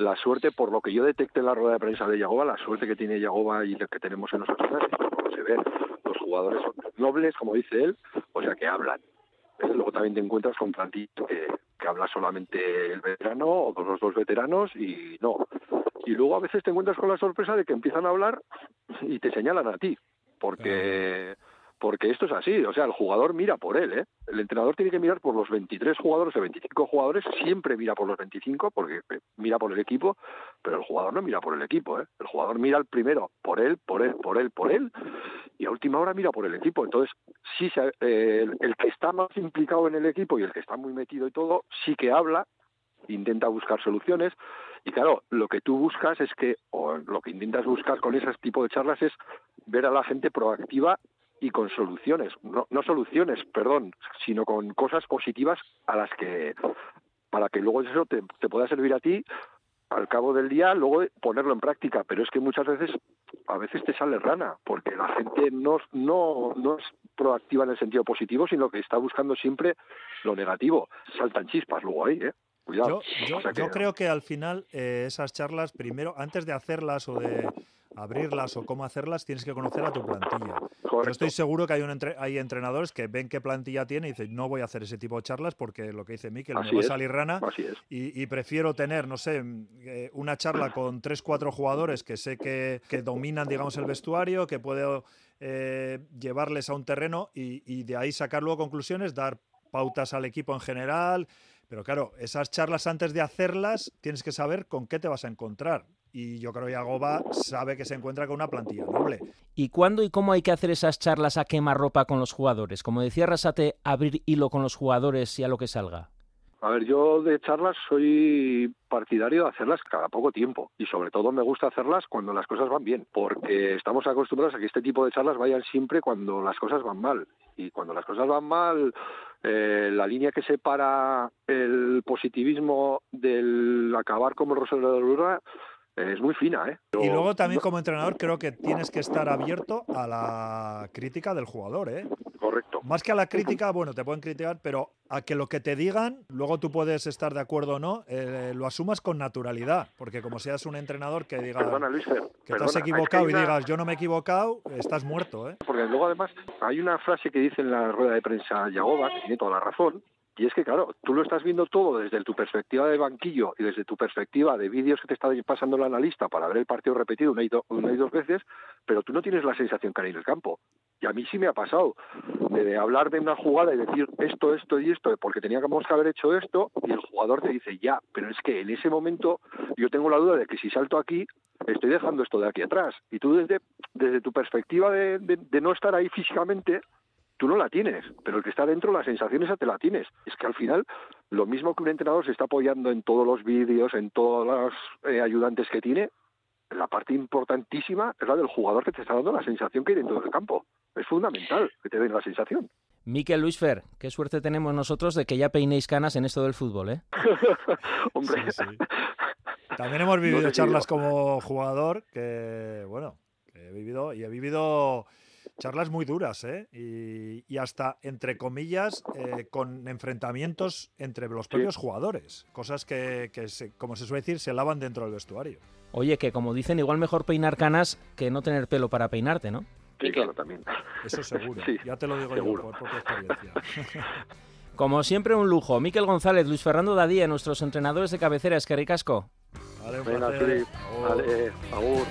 La suerte, por lo que yo detecté en la rueda de prensa de Yagoba, la suerte que tiene Yagoba y la que tenemos en es que como se ve, los jugadores son nobles, como dice él, o sea que hablan. Luego también te encuentras con plantillas que, que habla solamente el veterano o con los dos veteranos y no. Y luego a veces te encuentras con la sorpresa de que empiezan a hablar y te señalan a ti, porque porque esto es así, o sea, el jugador mira por él, ¿eh? El entrenador tiene que mirar por los 23 jugadores o 25 jugadores, siempre mira por los 25 porque eh, mira por el equipo, pero el jugador no mira por el equipo, ¿eh? El jugador mira al primero por él, por él, por él, por él, y a última hora mira por el equipo. Entonces, sí, se- eh, el, el que está más implicado en el equipo y el que está muy metido y todo, sí que habla, intenta buscar soluciones y claro, lo que tú buscas es que, o lo que intentas buscar con ese tipo de charlas es ver a la gente proactiva y con soluciones, no, no soluciones, perdón, sino con cosas positivas a las que, para que luego eso te, te pueda servir a ti al cabo del día, luego ponerlo en práctica, pero es que muchas veces, a veces te sale rana, porque la gente no, no, no es proactiva en el sentido positivo, sino que está buscando siempre lo negativo. Saltan chispas luego ahí, ¿eh? Cuidado. Yo, yo- O sea que- yo creo que al final eh, esas charlas, primero, antes de hacerlas o de abrirlas o cómo hacerlas, tienes que conocer a tu plantilla. Yo estoy seguro que hay, un entre- hay entrenadores que ven qué plantilla tiene y dicen, no voy a hacer ese tipo de charlas porque lo que dice Miquel, me Así va a salir rana y, y prefiero tener, no sé, eh, una charla con tres, cuatro jugadores que sé que, que dominan, digamos, el vestuario, que puedo eh, llevarles a un terreno y, y de ahí sacar luego conclusiones, dar pautas al equipo en general. Pero claro, esas charlas antes de hacerlas tienes que saber con qué te vas a encontrar. Y yo creo que Yagoba sabe que se encuentra con una plantilla noble. ¿Y cuándo y cómo hay que hacer esas charlas a quemarropa con los jugadores? Como decía Arrasate, abrir hilo con los jugadores y a lo que salga. A ver, yo de charlas soy partidario de hacerlas cada poco tiempo y sobre todo me gusta hacerlas cuando las cosas van bien, porque estamos acostumbrados a que este tipo de charlas vayan siempre cuando las cosas van mal y cuando las cosas van mal eh, la línea que separa el positivismo del acabar como el rosario de la aurora es muy fina, ¿eh? Y luego también como entrenador creo que tienes que estar abierto a la crítica del jugador, ¿eh? Correcto. Más que a la crítica, bueno, te pueden criticar, pero a que lo que te digan, luego tú puedes estar de acuerdo o no, eh, lo asumas con naturalidad, porque como seas un entrenador que diga Perdona, Luis que te has perdona, es que equivocado y digas yo no me he equivocado, estás muerto, ¿eh? Porque luego además hay una frase que dice en la rueda de prensa Yagoba, que tiene toda la razón, Y es que, claro, tú lo estás viendo todo desde tu perspectiva de banquillo y desde tu perspectiva de vídeos que te está pasando el analista para ver el partido repetido una y, una y dos veces, pero tú no tienes la sensación que hay en el campo. Y a mí sí me ha pasado de, hablar de una jugada y decir esto, esto y esto, porque teníamos que haber hecho esto, y el jugador te dice ya, pero es que en ese momento yo tengo la duda de que si salto aquí, estoy dejando esto de aquí atrás. Y tú desde, desde tu perspectiva de no estar ahí físicamente, tú no la tienes, pero el que está dentro, la sensación esa te la tienes. Es que al final, lo mismo que un entrenador se está apoyando en todos los vídeos, en todos los eh, ayudantes que tiene, la parte importantísima es la del jugador que te está dando la sensación que hay dentro del campo. Es fundamental que te den la sensación. Miquel Luisfer, qué suerte tenemos nosotros de que ya peinéis canas en esto del fútbol, ¿eh? Hombre. También hemos vivido charlas como jugador que, bueno, he vivido y he vivido charlas muy duras, ¿eh? Y, hasta, entre comillas, eh, con enfrentamientos entre los propios jugadores. Cosas que, como se suele decir, se lavan dentro del vestuario. Oye, que como dicen, igual mejor peinar canas que no tener pelo para peinarte, ¿no? Sí, claro, también. Eso seguro. Ya te lo digo yo por propia experiencia. Como siempre, un lujo. Miquel González, Luis Fernando Dadía, nuestros entrenadores de cabecera, es que ricasco. Vale, Vale, agur.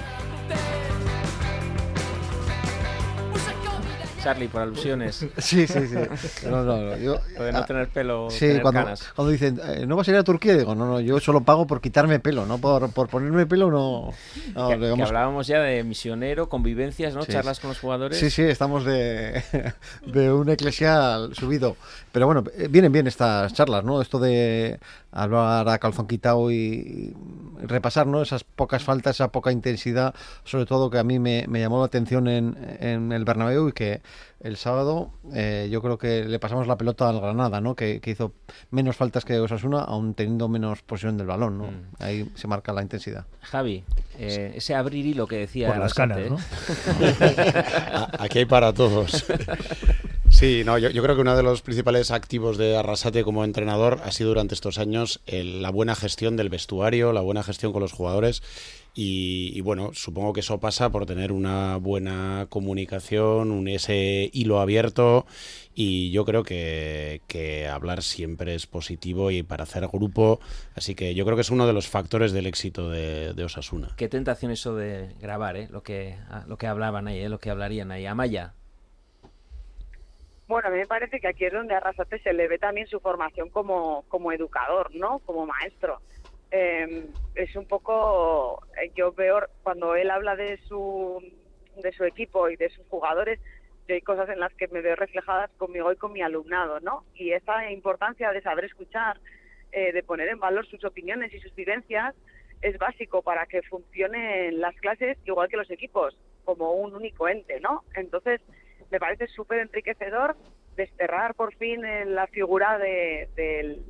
Charlie, por alusiones. Sí, sí, sí. No, no, Yo, de no ah, tener pelo, sí, cuando, cuando dicen, eh, ¿no vas a ir a Turquía? Digo, no, no, yo solo pago por quitarme pelo, no por, por ponerme pelo, no. que, hablábamos ya de misionero, convivencias, ¿no? Charlas con los jugadores. Sí, sí, estamos de, de un eclesial subido. Pero bueno, eh, vienen bien estas charlas, ¿no? Esto de hablar a calzón quitado y, repasar ¿no? esas pocas faltas, esa poca intensidad, sobre todo que a mí me, llamó la atención en, en, el Bernabéu y que el sábado eh, yo creo que le pasamos la pelota al Granada, ¿no? que, hizo menos faltas que Osasuna, aún teniendo menos posición del balón. ¿no? Mm. Ahí se marca la intensidad. Javi, eh, ese abrir hilo que decía... Por las canas, ¿no? Aquí hay para todos. Sí, no, yo, creo que uno de los principales activos de Arrasate como entrenador ha sido durante estos años la buena gestión del vestuario, la buena gestión con los jugadores y, bueno, supongo que eso pasa por tener una buena comunicación, un ese hilo abierto y yo creo que, hablar siempre es positivo y para hacer grupo, así que yo creo que es uno de los factores del éxito de, Osasuna. Qué tentación eso de grabar, ¿eh? lo, que, lo que hablaban ahí, ¿eh? lo que hablarían ahí. Amaya. Bueno, a mí me parece que aquí es donde a Arrasate se le ve también su formación como, como educador, ¿no? Como maestro. Em, es un poco, eh, yo veo cuando él habla de su, de su equipo y de sus jugadores, hay cosas en las que me veo reflejadas conmigo y con mi alumnado, ¿no? Y esa importancia de saber escuchar, eh, de poner en valor sus opiniones y sus vivencias, es básico para que funcionen las clases igual que los equipos, como un único ente, ¿no? Entonces, me parece súper enriquecedor desterrar por fin la figura del,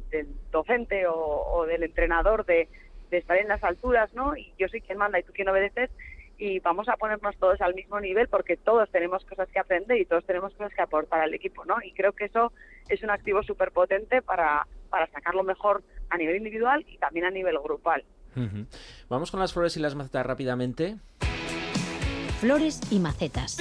docente o, del entrenador de, estar en las alturas, ¿no? Y yo soy quien manda y tú quien obedeces y vamos a ponernos todos al mismo nivel porque todos tenemos cosas que aprender y todos tenemos cosas que aportar al equipo, ¿no? Y creo que eso es un activo súper potente para, para sacarlo mejor a nivel individual y también a nivel grupal. Vamos con las flores y las macetas rápidamente. Flores y macetas.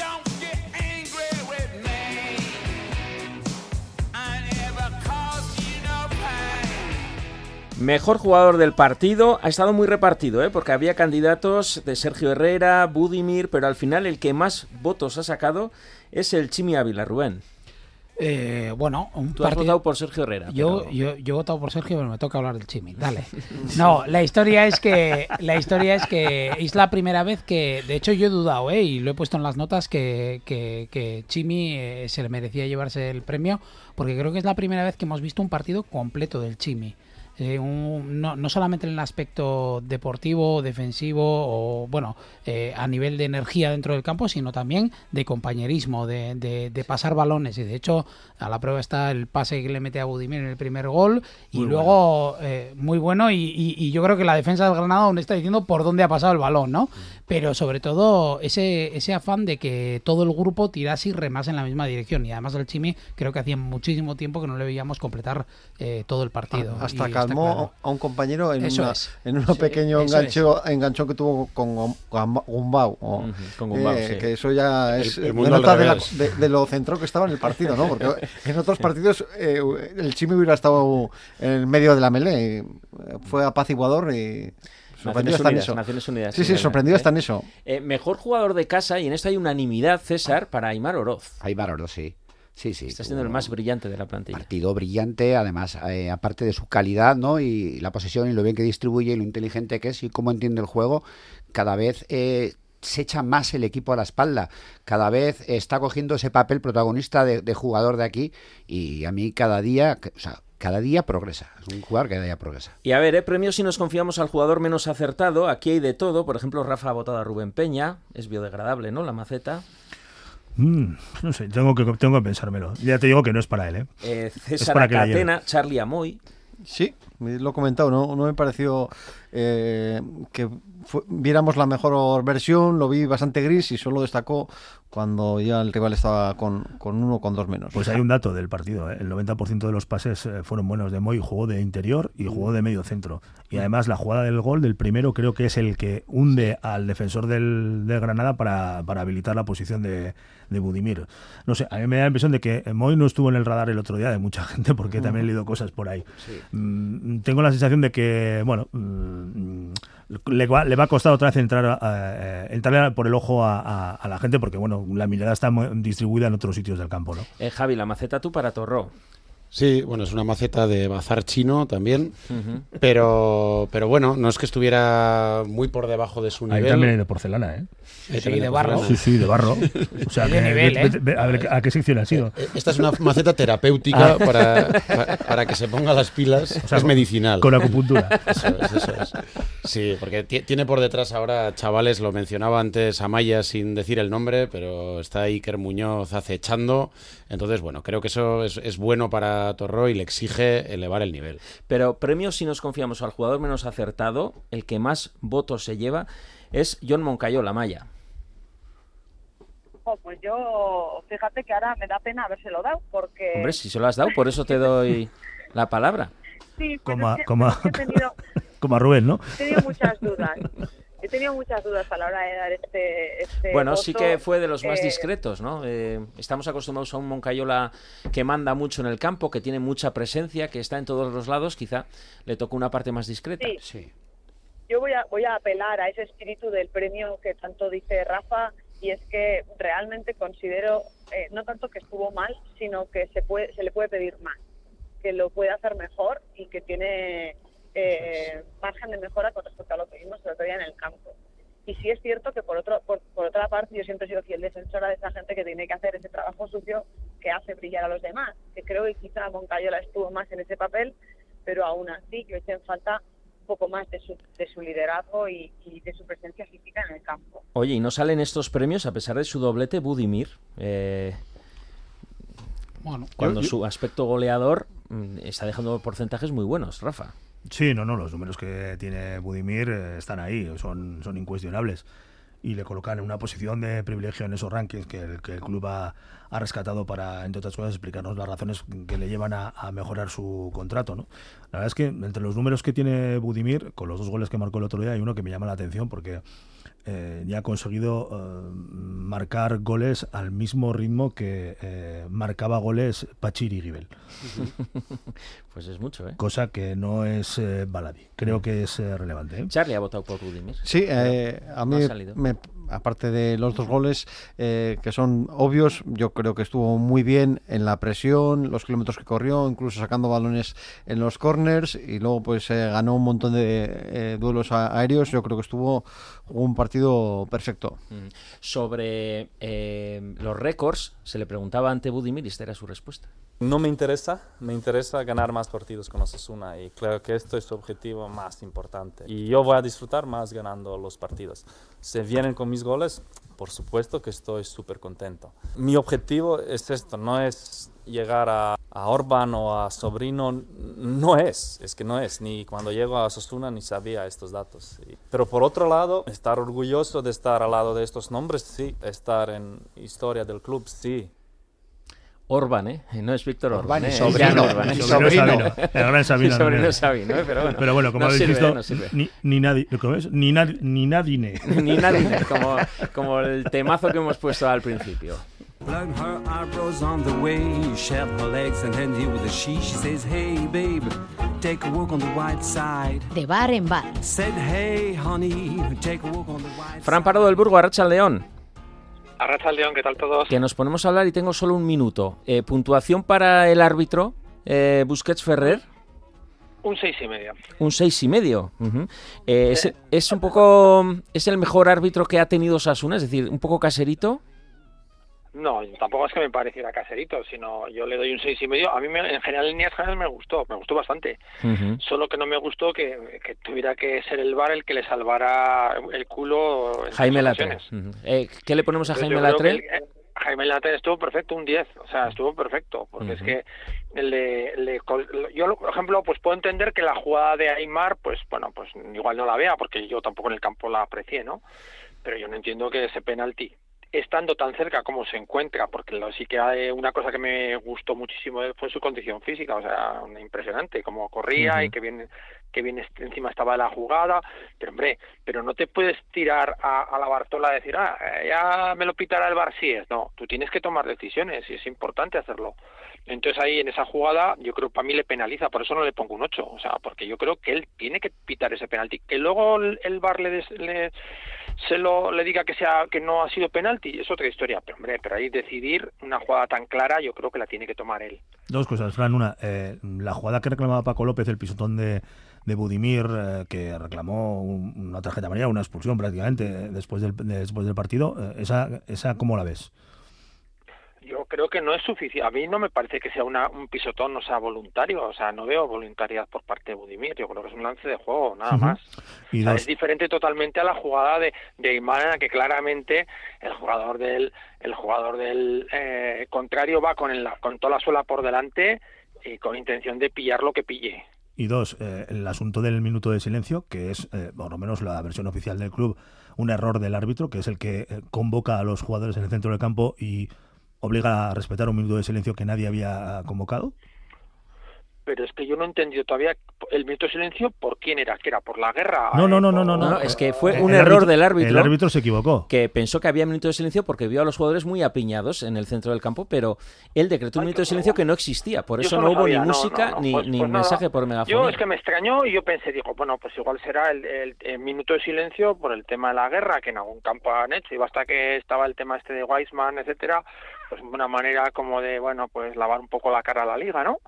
Mejor jugador del partido ha estado muy repartido, ¿eh? porque había candidatos de Sergio Herrera, Budimir, pero al final el que más votos ha sacado es el Chimi Ávila, Rubén. Eh, bueno, un Tú has votado por Sergio Herrera. Yo, yo, yo, he votado por Sergio, pero me toca hablar del Chimi. Dale. No, la historia es que la historia es que es la primera vez que, de hecho, yo he dudado, ¿eh? y lo he puesto en las notas que, que, Chimi eh, se le merecía llevarse el premio, porque creo que es la primera vez que hemos visto un partido completo del Chimi. Eh, no, no, solamente en el aspecto deportivo, defensivo o, bueno, eh, a nivel de energía dentro del campo, sino también de compañerismo, de, de, pasar balones. Y de hecho, a la prueba está el pase que le mete a Budimir en el primer gol y luego eh, muy bueno. Y, y, yo creo que la defensa del Granada aún está diciendo por dónde ha pasado el balón, ¿no? Pero sobre todo ese, ese afán de que todo el grupo tirase y remase en la misma dirección. Y además el Chimi creo que hacía muchísimo tiempo que no le veíamos completar todo el partido. Hasta palmó claro. a un compañero en, Eso una, es. en un Sí, pequeño engancho, enganchón que tuvo con Gumbau. o, Ujú, con Gumbau, eh, sí. Que eso ya es el mundo denota al de, la- revés. de- de lo centrado que estaba en el partido, ¿no? Porque en otros partidos eh, el Chimi hubiera estado en el medio de la melee. Fue apaciguador y sorprendido Naciones hasta en eso. Naciones Unidas, Sí, sí, sorprendido ¿eh? hasta en eso. Eh, mejor jugador de casa, y en esto hay unanimidad, César, para Aymar Oroz. Aymar Oroz, sí. Sí, sí. Está siendo el más brillante de la plantilla. partido brillante, además, eh, aparte de su calidad, ¿no? Y la posesión y lo bien que distribuye y lo inteligente que es y cómo entiende el juego, cada vez eh, se echa más el equipo a la espalda, cada vez está cogiendo ese papel protagonista de, de jugador de aquí y a mí cada día, o sea, cada día progresa, es un jugador que cada día progresa. Y a ver, ¿eh? premios si nos confiamos al jugador menos acertado. Aquí hay de todo. Por ejemplo, Rafa ha votado a Rubén Peña. Es biodegradable, ¿no? La maceta. Mm, no sé, tengo que, tengo que pensármelo. Ya te digo que no es para él, ¿eh? Eh, Es César para. Acatena, Charlie Amoy. Sí, lo he comentado, no, no me pareció eh, que viéramos la mejor versión, lo vi bastante gris y solo destacó cuando ya el rival estaba con, con uno o con dos menos. Pues hay un dato del partido, ¿eh? el 90% de los pases eh, fueron buenos de Moy, jugó de interior y jugó de medio centro. Y además la jugada del gol del primero creo que es el que hunde al defensor del, del Granada para, para habilitar la posición de, de Budimir. No sé, a mí me da la impresión de que Moy no estuvo en el radar el otro día de mucha gente porque también he leído cosas por ahí. Mm, tengo la sensación de que, bueno, mm, le va, le va a costar otra vez entrar, a- a- entrar por el ojo a, a- a la gente porque, bueno, la mirada está distribuida en otros sitios del campo, ¿no? Eh, Javi, la maceta tú para Torró. Sí, bueno, es una maceta de bazar chino también, pero, pero bueno, no es que estuviera muy por debajo de su Ahí nivel. también hay de porcelana, ¿eh? Sí, también de barro. Sí, sí, de barro. O sea, que- nivel, ve- ¿eh? ve- ve- a ver, ¿a qué sección ha sido? Eh, Esta es una maceta terapéutica Ah. para, para, para que se ponga las pilas. O sea, es medicinal. con acupuntura. Eso es, eso es. Sí, porque ti- tiene por detrás ahora, chavales, lo mencionaba antes Amaya sin decir el nombre, pero está Iker Muñoz acechando. Entonces, bueno, creo que eso es, es bueno para Torró y le exige elevar el nivel. Pero premios si nos confiamos al jugador menos acertado, el que más votos se lleva es John Moncayola Maya. Jo, pues yo, fíjate que ahora me da pena habérselo dado, porque... Hombre, si se lo has dado, por eso te doy la palabra. Sí, pero Como a, es que- como a- he tenido, como a Rubén, ¿no? he tenido muchas dudas. He tenido muchas dudas a la hora de dar este, este Bueno, sí que fue de los más Eh, discretos, ¿no? Eh, estamos acostumbrados a un Moncayola que manda mucho en el campo, que tiene mucha presencia, que está en todos los lados. Quizá le tocó una parte más discreta. Sí. Yo voy a, voy a apelar a ese espíritu del premio que tanto dice Rafa y es que realmente considero eh, no tanto que estuvo mal, sino que se puede se le puede pedir más, que lo puede hacer mejor y que tiene eh, margen de mejora con respecto a lo que vimos el otro día en el campo. Y sí es cierto que por, otro, por, por otra parte yo siempre he sido fiel defensora de esa gente que tiene que hacer ese trabajo sucio que hace brillar a los demás, que creo que quizá Moncayola estuvo más en ese papel, pero aún así yo eché en falta poco más de su, de su liderazgo y, y de su presencia física en el campo. Oye, y no salen estos premios a pesar de su doblete Budimir. eh, Bueno, cuando yo- su aspecto goleador mm, está dejando porcentajes muy buenos, Rafa. Sí, no, no, los números que tiene Budimir eh, están ahí, son, son incuestionables. Y le colocan en una posición de privilegio en esos rankings que el, que el club ha, ha rescatado para, entre otras cosas, explicarnos las razones que le llevan a, mejorar su contrato. ¿no? La verdad es que entre los números que tiene Budimir, con los dos goles que marcó el otro día, hay uno que me llama la atención porque eh, ya ha conseguido eh, marcar goles al mismo ritmo que eh, marcaba goles Pachir y Gibel. Pues es mucho, ¿eh? Cosa que no es eh, baladí. Creo que es eh, relevante. ¿eh? Charlie ha votado por Budimir. Sí, eh, a mí, ha salido. me- aparte de los dos goles eh, que son obvios, yo creo que estuvo muy bien en la presión, los kilómetros que corrió, incluso sacando balones en los corners y luego pues eh, ganó un montón de eh, duelos aéreos. Yo creo que estuvo un partido perfecto. Mm. Sobre eh, los récords, se le preguntaba ante Budimir y esta era su respuesta. No me interesa, me interesa ganar más partidos con Osasuna y creo que esto es su objetivo más importante. Y yo voy a disfrutar más ganando los partidos. Se vienen con mis goles, por supuesto que estoy súper contento. Mi objetivo es esto, no es llegar a, a Orban o a Sobrino, no es, es que no es, ni cuando llego a Osasuna ni sabía estos datos. Pero por otro lado, estar orgulloso de estar al lado de estos nombres, sí, estar en historia del club, sí, Orban, ¿eh? No es Víctor Orban, Orban, ¿eh? sobrino, Es Jan Orban, ¿eh? mi sobrino Sabino, el gran Sabino sobrino Sabino, ¿eh? pero bueno. Pero bueno, como no habéis sirve, visto, no sirve. ni, ni nadie, ¿cómo es? Ni, nad- ni nadine. Ni nadie, como, como el temazo que hemos puesto al principio. Plug her eyebrows on the way, shove her legs and then deal with the she. She says, Hey, babe, take a walk on the white side. De bar en bar. Said, Hey, honey, take a walk on the white Fran Pardo del Burgo, Arracha León. Arracha León, ¿qué tal todos? Que nos ponemos a hablar y tengo solo un minuto. Eh, puntuación para el árbitro, eh, Busquets Ferrer. Un seis y medio. Un seis y medio. Eh, es, es un poco. ¿Es el mejor árbitro que ha tenido Sasuna? Es decir, un poco caserito. No, tampoco es que me pareciera caserito, sino yo le doy un seis y medio. A mí me- en general en líneas generales me gustó, me gustó bastante. Solo que no me gustó que, que tuviera que ser el bar el que le salvara el culo en Jaime Latre. Eh, ¿Qué le ponemos a Entonces, Jaime Latre? eh, Jaime Latre estuvo perfecto, un 10, o sea, estuvo perfecto, porque es que le, le yo, por ejemplo, pues puedo entender que la jugada de Aymar, pues bueno, pues igual no la vea, porque yo tampoco en el campo la aprecié, ¿no? Pero yo no entiendo que ese penalti, estando tan cerca como se encuentra, porque lo, sí que hay una cosa que me gustó muchísimo fue su condición física, o sea, una impresionante, como corría y que bien, que bien encima estaba la jugada, pero hombre, pero no te puedes tirar a, a la Bartola a decir, ah, ya me lo pitará el Bar si es, no, tú tienes que tomar decisiones y es importante hacerlo. Entonces ahí en esa jugada yo creo que para mí le penaliza, por eso no le pongo un 8, o sea, porque yo creo que él tiene que pitar ese penalti. Que luego el, el VAR le, le- se lo le diga que sea que no ha sido penalti, es otra historia, pero hombre, pero ahí decidir una jugada tan clara yo creo que la tiene que tomar él. Dos cosas, Fran. Una, eh, la jugada que reclamaba Paco López, el pisotón de, de Budimir, eh, que reclamó un- una tarjeta amarilla, una expulsión prácticamente eh, después del, después del partido, eh, esa, esa ¿cómo la ves? Yo creo que no es suficiente. A mí no me parece que sea una, un pisotón, o sea, voluntario. O sea, no veo voluntariedad por parte de Budimir. Yo creo que es un lance de juego, nada más. Y O sea, dos, es diferente totalmente a la jugada de, de la que claramente el jugador del el jugador del eh, contrario va con, el, con toda la suela por delante y con intención de pillar lo que pille. y dos eh, el asunto del minuto de silencio, que es, eh, por lo menos la versión oficial del club, un error del árbitro, que es el que eh, convoca a los jugadores en el centro del campo y obliga a respetar un minuto de silencio que nadie había convocado. Pero es que yo no he entendido todavía el minuto de silencio por quién era, que era por la guerra. No, no, eh, no, no, por- no, no. No, es que fue El un árbitro- error del árbitro. El árbitro se equivocó. Que pensó que había minuto de silencio porque vio a los jugadores muy apiñados en el centro del campo, pero él decretó un minuto de silencio que no existía. Por Yo eso eso no hubo sabía, ni música no, no, ni, pues- ni pues nada. mensaje por Yo megafonía. es que me extrañó y yo pensé, digo, bueno, pues igual será el, el- el minuto de silencio por el tema de la guerra que en algún campo han hecho y basta que estaba el tema este de Weisman, etcétera, pues una manera como de, bueno, pues lavar un poco la cara a la liga, ¿no?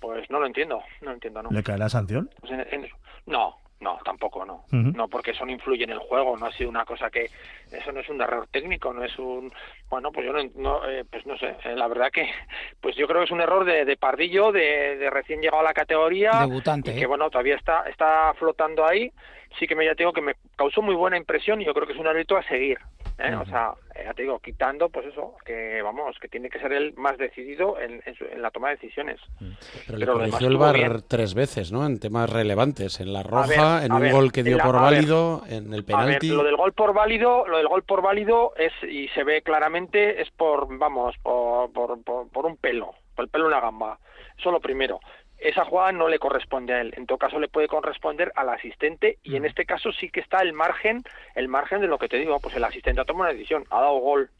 Pues no lo entiendo, no lo entiendo, ¿no? ¿Le caerá sanción? Pues en- en- no, no, tampoco, no. No, porque eso no influye en el juego, no ha sido una cosa que... Eso no es un error técnico, no es un... Bueno, pues yo no, no, eh, pues no sé, eh, la verdad que... Pues yo creo que es un error de, de Pardillo, de, de recién llegado a la categoría. Debutante, y ¿eh? que bueno, todavía está, está flotando ahí. Sí que me, ya te digo que me causó muy buena impresión y yo creo que es un árbitro a seguir. ¿eh? O sea, eh, ya te digo, quitando, pues eso, que vamos, que tiene que ser el más decidido en, en su- en la toma de decisiones. Pero le Pero demás corrigió el VAR bien. tres veces, ¿no? En temas relevantes. En la roja, ver, en un ver, gol que dio en la- por ver. válido, en el A ver, penalti. lo del gol por válido, lo del gol por válido es y se ve claramente es por vamos por, por, por, por un pelo, por el pelo de una gamba. Eso lo primero. Esa jugada no le corresponde a él. En todo caso le puede corresponder al asistente y en este caso sí que está el margen, el margen de lo que te digo. Pues el asistente ha tomado una decisión, ha dado gol.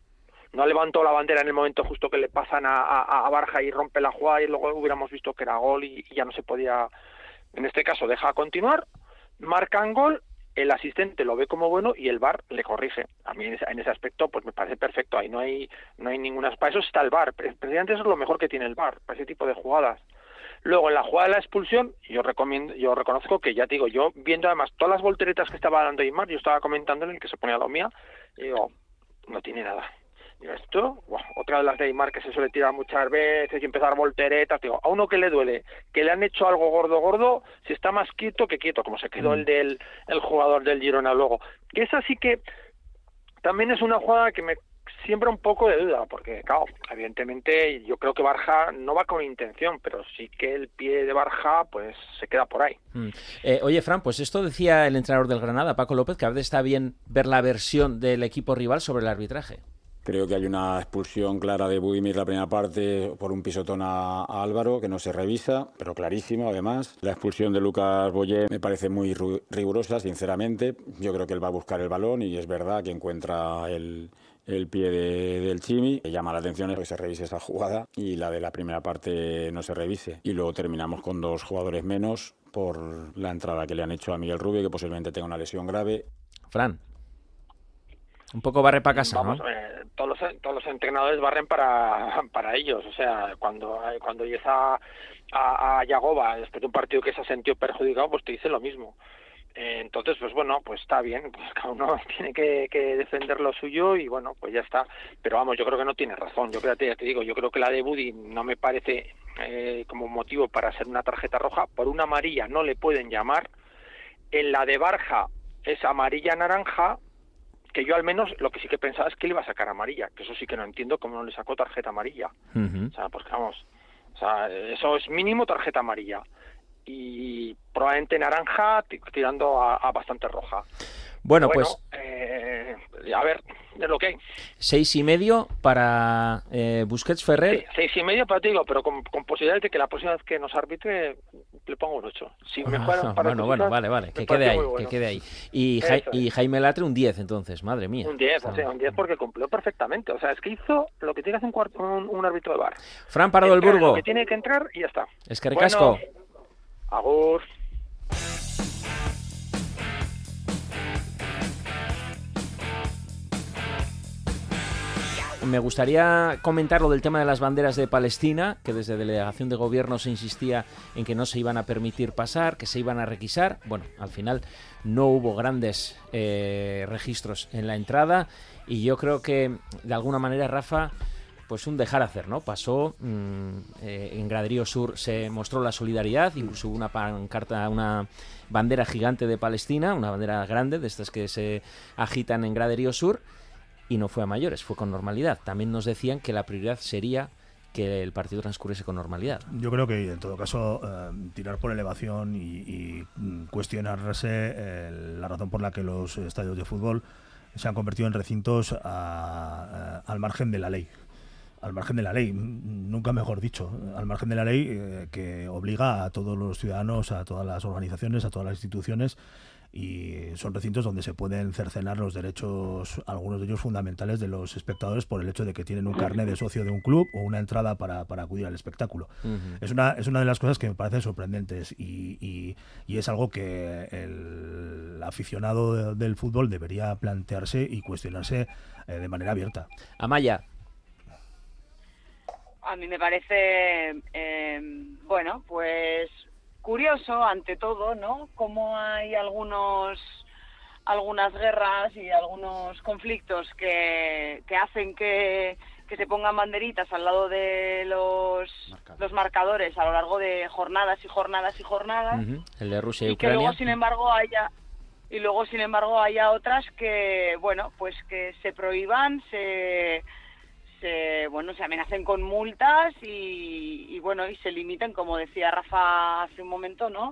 No levantó la bandera en el momento justo que le pasan a, a, a Barja y rompe la jugada y luego hubiéramos visto que era gol y, y ya no se podía. En este caso deja continuar, marcan gol el asistente lo ve como bueno y el VAR le corrige. A mí en ese, en ese aspecto pues me parece perfecto. Ahí no hay no hay ninguna para eso está el VAR. Pre- Precisamente eso es lo mejor que tiene el VAR para ese tipo de jugadas. Luego en la jugada de la expulsión yo recomiendo yo reconozco que ya te digo yo viendo además todas las volteretas que estaba dando Aymar yo estaba comentando en el que se ponía lo mía y digo no tiene nada. Digo, esto, buah, otra de las de Aymar que se suele tirar muchas veces y empezar volteretas, digo, a uno que le duele, que le han hecho algo gordo, gordo, si está más quieto que quieto, como se quedó el del el jugador del Girona luego. Que esa sí que también es una jugada que me siembra un poco de duda, porque claro, evidentemente yo creo que Barja no va con intención, pero sí que el pie de Barja pues se queda por ahí. Mm. Eh, oye, Fran, pues esto decía el entrenador del Granada, Paco López, que a veces está bien ver la versión del equipo rival sobre el arbitraje. Creo que hay una expulsión clara de Budimir la primera parte por un pisotón a, a Álvaro que no se revisa, pero clarísimo además. La expulsión de Lucas Boyer me parece muy rigurosa, sinceramente. Yo creo que él va a buscar el balón y es verdad que encuentra el, el pie de- del Chimi. Llama la atención que se revise esa jugada y la de la primera parte no se revise. Y luego terminamos con dos jugadores menos por la entrada que le han hecho a Miguel Rubio, que posiblemente tenga una lesión grave. Fran. Un poco barre para casa, Vamos, ¿no? eh, todos, los, todos los entrenadores barren para, para ellos. O sea, cuando, cuando a, a, a Yagoba después de un partido que se ha sentido perjudicado, pues te dice lo mismo. Eh, entonces, pues bueno, pues está bien, pues cada uno tiene que, que defender lo suyo y bueno, pues ya está. Pero vamos, yo creo que no tiene razón. Yo creo, ya te digo, yo creo que la de Buddy no me parece eh, como motivo para ser una tarjeta roja. Por una amarilla no le pueden llamar. En la de Barja es amarilla-naranja, que yo al menos lo que sí que pensaba es que le iba a sacar amarilla, que eso sí que no entiendo cómo no le sacó tarjeta amarilla. O sea, pues vamos, o sea, eso es mínimo tarjeta amarilla. Y probablemente naranja ti- tirando a, a bastante roja. Bueno, Pero pues eh, a ver, es lo que hay. seis y medio para eh, Busquets Ferrer. Sí, seis y medio, pero te digo, pero con, con posibilidades de que la próxima vez que nos arbitre le pongo un 8. Si me juegan un par de bueno, bueno, vale, vale, que quede ahí, muy que bueno. quede ahí. Y, Ja- es. y Jaime Latre un 10 entonces, madre mía. Un 10, o sea, un 10 porque cumplió perfectamente. O sea, es que hizo lo que tiene que hacer un, un, árbitro de bar. Fran Pardo del Burgo. Que tiene que entrar y ya está. Es que ricasco. Bueno, Me gustaría comentar lo del tema de las banderas de Palestina, que desde delegación de gobierno se insistía en que no se iban a permitir pasar, que se iban a requisar. Bueno, al final no hubo grandes eh, registros en la entrada y yo creo que de alguna manera Rafa pues un dejar hacer, ¿no? Pasó mm, eh, en Graderío Sur se mostró la solidaridad, incluso una pancarta, una bandera gigante de Palestina, una bandera grande de estas que se agitan en Graderío Sur y no fue a mayores, fue con normalidad. También nos decían que la prioridad sería que el partido transcurriese con normalidad. Yo creo que en todo caso eh, tirar por elevación y, mm, cuestionarse eh, la razón por la que los estadios de fútbol se han convertido en recintos al margen de la ley. Al margen de la ley, nunca mejor dicho, al margen de la ley eh, que obliga a todos los ciudadanos, a todas las organizaciones, a todas las instituciones y son recintos donde se pueden cercenar los derechos, algunos de ellos fundamentales, de los espectadores por el hecho de que tienen un carnet de socio de un club o una entrada para, para acudir al espectáculo. Es una, es una de las cosas que me parecen sorprendentes y, y- y es algo que el aficionado de- del fútbol debería plantearse y cuestionarse eh, de manera abierta. Amaya, A mí me parece, eh, bueno, pues curioso ante todo, ¿no? Cómo hay algunos algunas guerras y algunos conflictos que, que hacen que, que se pongan banderitas al lado de los, los marcadores a lo largo de jornadas y jornadas y jornadas. El de Rusia y, y que luego sin embargo haya y luego sin embargo haya otras que bueno pues que se prohíban se se bueno se amenacen con multas y, y, bueno y se limiten como decía Rafa hace un momento no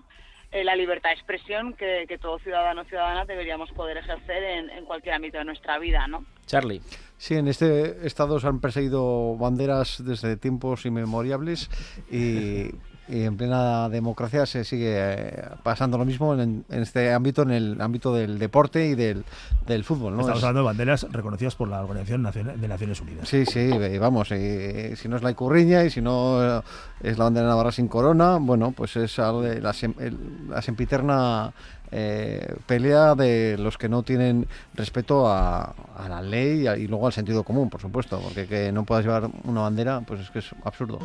Eh, la libertad de expresión que, que todo ciudadano o ciudadana deberíamos poder ejercer en, en cualquier ámbito de nuestra vida no Charlie. Sí, en este estado se han perseguido banderas desde tiempos inmemorables y, y en plena democracia se sigue eh, pasando lo mismo en, en este ámbito, en el ámbito del deporte y del, del fútbol. ¿no? Estamos Es- hablando de banderas reconocidas por la Organización de Naciones Unidas. Sí, sí, eh, vamos, eh, si no es la Icurriña y si no eh, es la bandera de Navarra sin corona, bueno, pues es sem- la sempiterna eh, pelea de los que no tienen respeto a, a la ley y, a- y luego al sentido común, por supuesto, porque que no puedas llevar una bandera, pues es que es absurdo.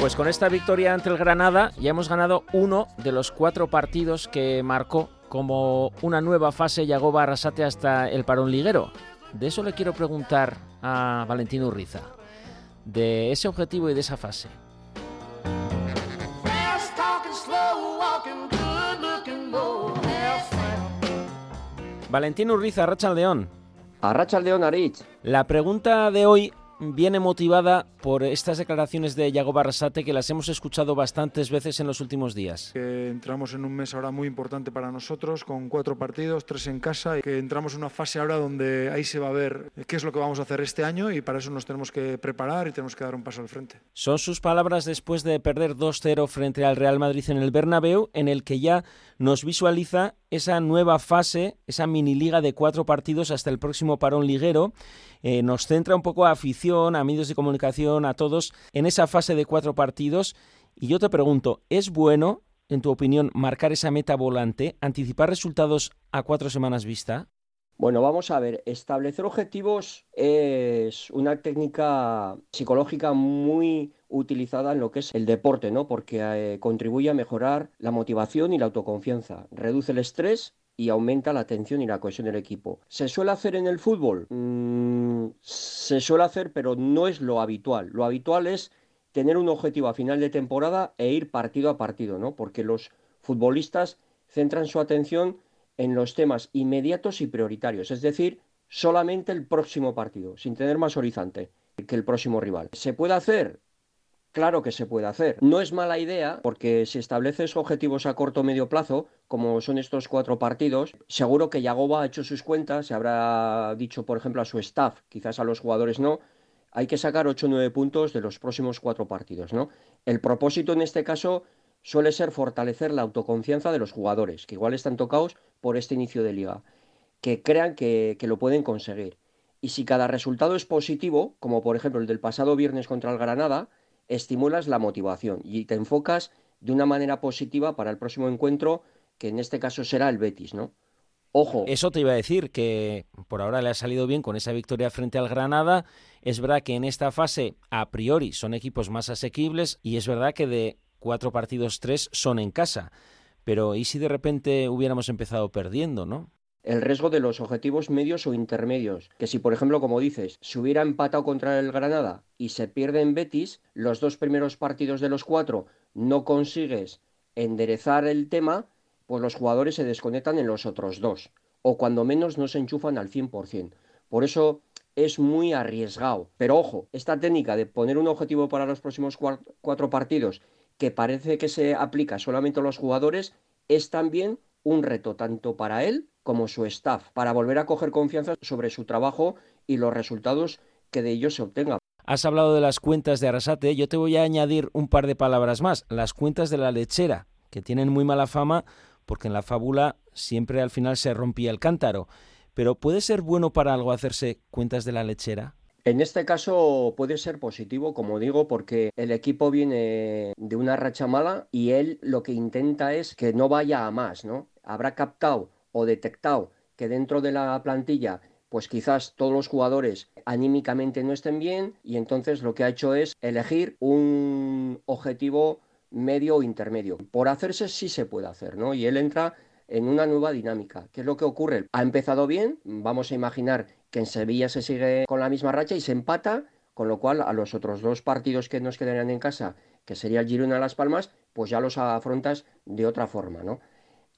Pues con esta victoria ante el Granada ya hemos ganado uno de los cuatro partidos que marcó como una nueva fase Yagoba Arrasate hasta el parón liguero. De eso le quiero preguntar a Valentino Urriza, de ese objetivo y de esa fase. Valentino Urriza, Racha León. Arracha León Arich. La pregunta de hoy viene motivada por estas declaraciones de Yago Barrasate que las hemos escuchado bastantes veces en los últimos días. Que entramos en un mes ahora muy importante para nosotros, con cuatro partidos, tres en casa, y que entramos en una fase ahora donde ahí se va a ver qué es lo que vamos a hacer este año y para eso nos tenemos que preparar y tenemos que dar un paso al frente. Son sus palabras después de perder 2-0 frente al Real Madrid en el Bernabéu, en el que ya nos visualiza esa nueva fase, esa mini liga de cuatro partidos hasta el próximo parón liguero. Eh, nos centra un poco a afición, a medios de comunicación, a todos, en esa fase de cuatro partidos. Y yo te pregunto, ¿es bueno, en tu opinión, marcar esa meta volante, anticipar resultados a cuatro semanas vista? Bueno, vamos a ver, establecer objetivos es una técnica psicológica muy utilizada en lo que es el deporte, ¿no? Porque eh, contribuye a mejorar la motivación y la autoconfianza, reduce el estrés y aumenta la atención y la cohesión del equipo. ¿Se suele hacer en el fútbol? Mm, se suele hacer, pero no es lo habitual. Lo habitual es tener un objetivo a final de temporada e ir partido a partido, ¿no? Porque los futbolistas centran su atención en los temas inmediatos y prioritarios, es decir, solamente el próximo partido, sin tener más horizonte que el próximo rival. ¿Se puede hacer? Claro que se puede hacer. No es mala idea porque si estableces objetivos a corto o medio plazo, como son estos cuatro partidos, seguro que Yagoba ha hecho sus cuentas, se habrá dicho, por ejemplo, a su staff, quizás a los jugadores no, hay que sacar 8 o 9 puntos de los próximos cuatro partidos, ¿no? El propósito en este caso suele ser fortalecer la autoconfianza de los jugadores, que igual están tocados por este inicio de liga, que crean que, lo pueden conseguir. Y si cada resultado es positivo, como por ejemplo el del pasado viernes contra el Granada, estimulas la motivación y te enfocas de una manera positiva para el próximo encuentro, que en este caso será el Betis, ¿no? Ojo. Eso te iba a decir, que por ahora le ha salido bien con esa victoria frente al Granada. Es verdad que en esta fase, a priori, son equipos más asequibles y es verdad que de cuatro partidos, tres son en casa. Pero ¿y si de repente hubiéramos empezado perdiendo, no? El riesgo de los objetivos medios o intermedios, que si por ejemplo, como dices, se hubiera empatado contra el Granada y se pierde en Betis, los dos primeros partidos de los cuatro no consigues enderezar el tema, pues los jugadores se desconectan en los otros dos, o cuando menos no se enchufan al 100%. Por eso es muy arriesgado. Pero ojo, esta técnica de poner un objetivo para los próximos cuatro partidos que parece que se aplica solamente a los jugadores, es también un reto tanto para él como su staff, para volver a coger confianza sobre su trabajo y los resultados que de ellos se obtengan. Has hablado de las cuentas de Arrasate, yo te voy a añadir un par de palabras más, las cuentas de la lechera, que tienen muy mala fama porque en la fábula siempre al final se rompía el cántaro. Pero ¿puede ser bueno para algo hacerse cuentas de la lechera? En este caso puede ser positivo, como digo, porque el equipo viene de una racha mala y él lo que intenta es que no vaya a más, ¿no? Habrá captado o detectado que dentro de la plantilla pues quizás todos los jugadores anímicamente no estén bien y entonces lo que ha hecho es elegir un objetivo medio o intermedio. Por hacerse sí se puede hacer, ¿no? Y él entra en una nueva dinámica. ¿Qué es lo que ocurre? Ha empezado bien, vamos a imaginar que en Sevilla se sigue con la misma racha y se empata, con lo cual a los otros dos partidos que nos quedarían en casa, que sería el Girona Las Palmas, pues ya los afrontas de otra forma, ¿no?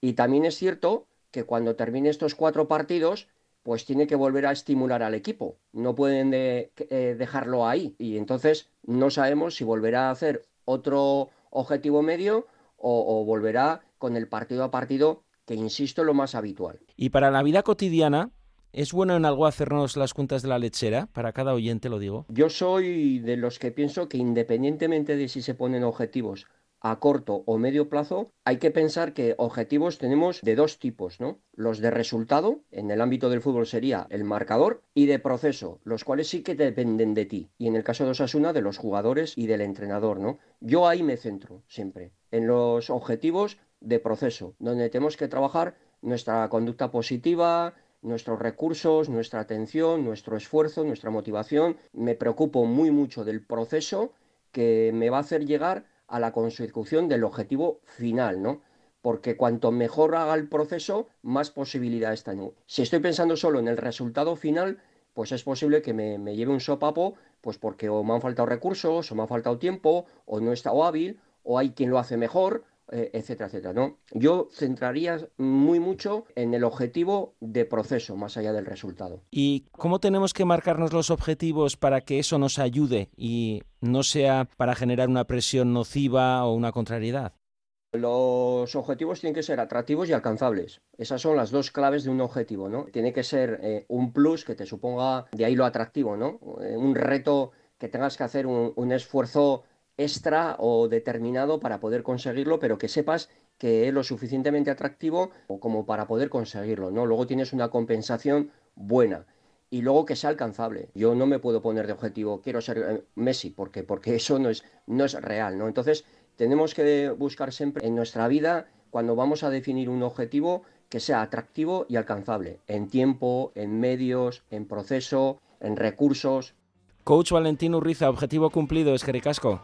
Y también es cierto que cuando termine estos cuatro partidos, pues tiene que volver a estimular al equipo. No pueden eh, dejarlo ahí. Y entonces no sabemos si volverá a hacer otro objetivo medio o, o volverá con el partido a partido que insisto lo más habitual. Y para la vida cotidiana, ¿Es bueno en algo hacernos las cuentas de la lechera? Para cada oyente lo digo. Yo soy de los que pienso que independientemente de si se ponen objetivos a corto o medio plazo, hay que pensar que objetivos tenemos de dos tipos, ¿no? Los de resultado, en el ámbito del fútbol sería el marcador, y de proceso, los cuales sí que dependen de ti. Y en el caso de Osasuna, de los jugadores y del entrenador, ¿no? Yo ahí me centro siempre, en los objetivos de proceso, donde tenemos que trabajar nuestra conducta positiva, nuestros recursos, nuestra atención, nuestro esfuerzo, nuestra motivación. Me preocupo muy mucho del proceso que me va a hacer llegar a la consecución del objetivo final, ¿no? Porque cuanto mejor haga el proceso, más posibilidades tengo. Si estoy pensando solo en el resultado final, pues es posible que me, lleve un sopapo, pues porque o me han faltado recursos, o me ha faltado tiempo, o no he estado hábil, o hay quien lo hace mejor, eh, etcétera, etcétera, ¿no? Yo centraría muy mucho en el objetivo de proceso, más allá del resultado. ¿Y cómo tenemos que marcarnos los objetivos para que eso nos ayude y no sea para generar una presión nociva o una contrariedad? Los objetivos tienen que ser atractivos y alcanzables. Esas son las dos claves de un objetivo, ¿no? Tiene que ser eh, un plus que te suponga, de ahí lo atractivo, ¿no? Eh, un reto que tengas que hacer un, un esfuerzo extra o determinado para poder conseguirlo, pero que sepas que es lo suficientemente atractivo como para poder conseguirlo, ¿no? Luego tienes una compensación buena y luego que sea alcanzable. Yo no me puedo poner de objetivo quiero ser eh, Messi porque porque eso no es no es real, ¿no? Entonces, tenemos que buscar siempre en nuestra vida cuando vamos a definir un objetivo que sea atractivo y alcanzable en tiempo, en medios, en proceso, en recursos. Coach Valentín Urriza, objetivo cumplido, es que ricasco.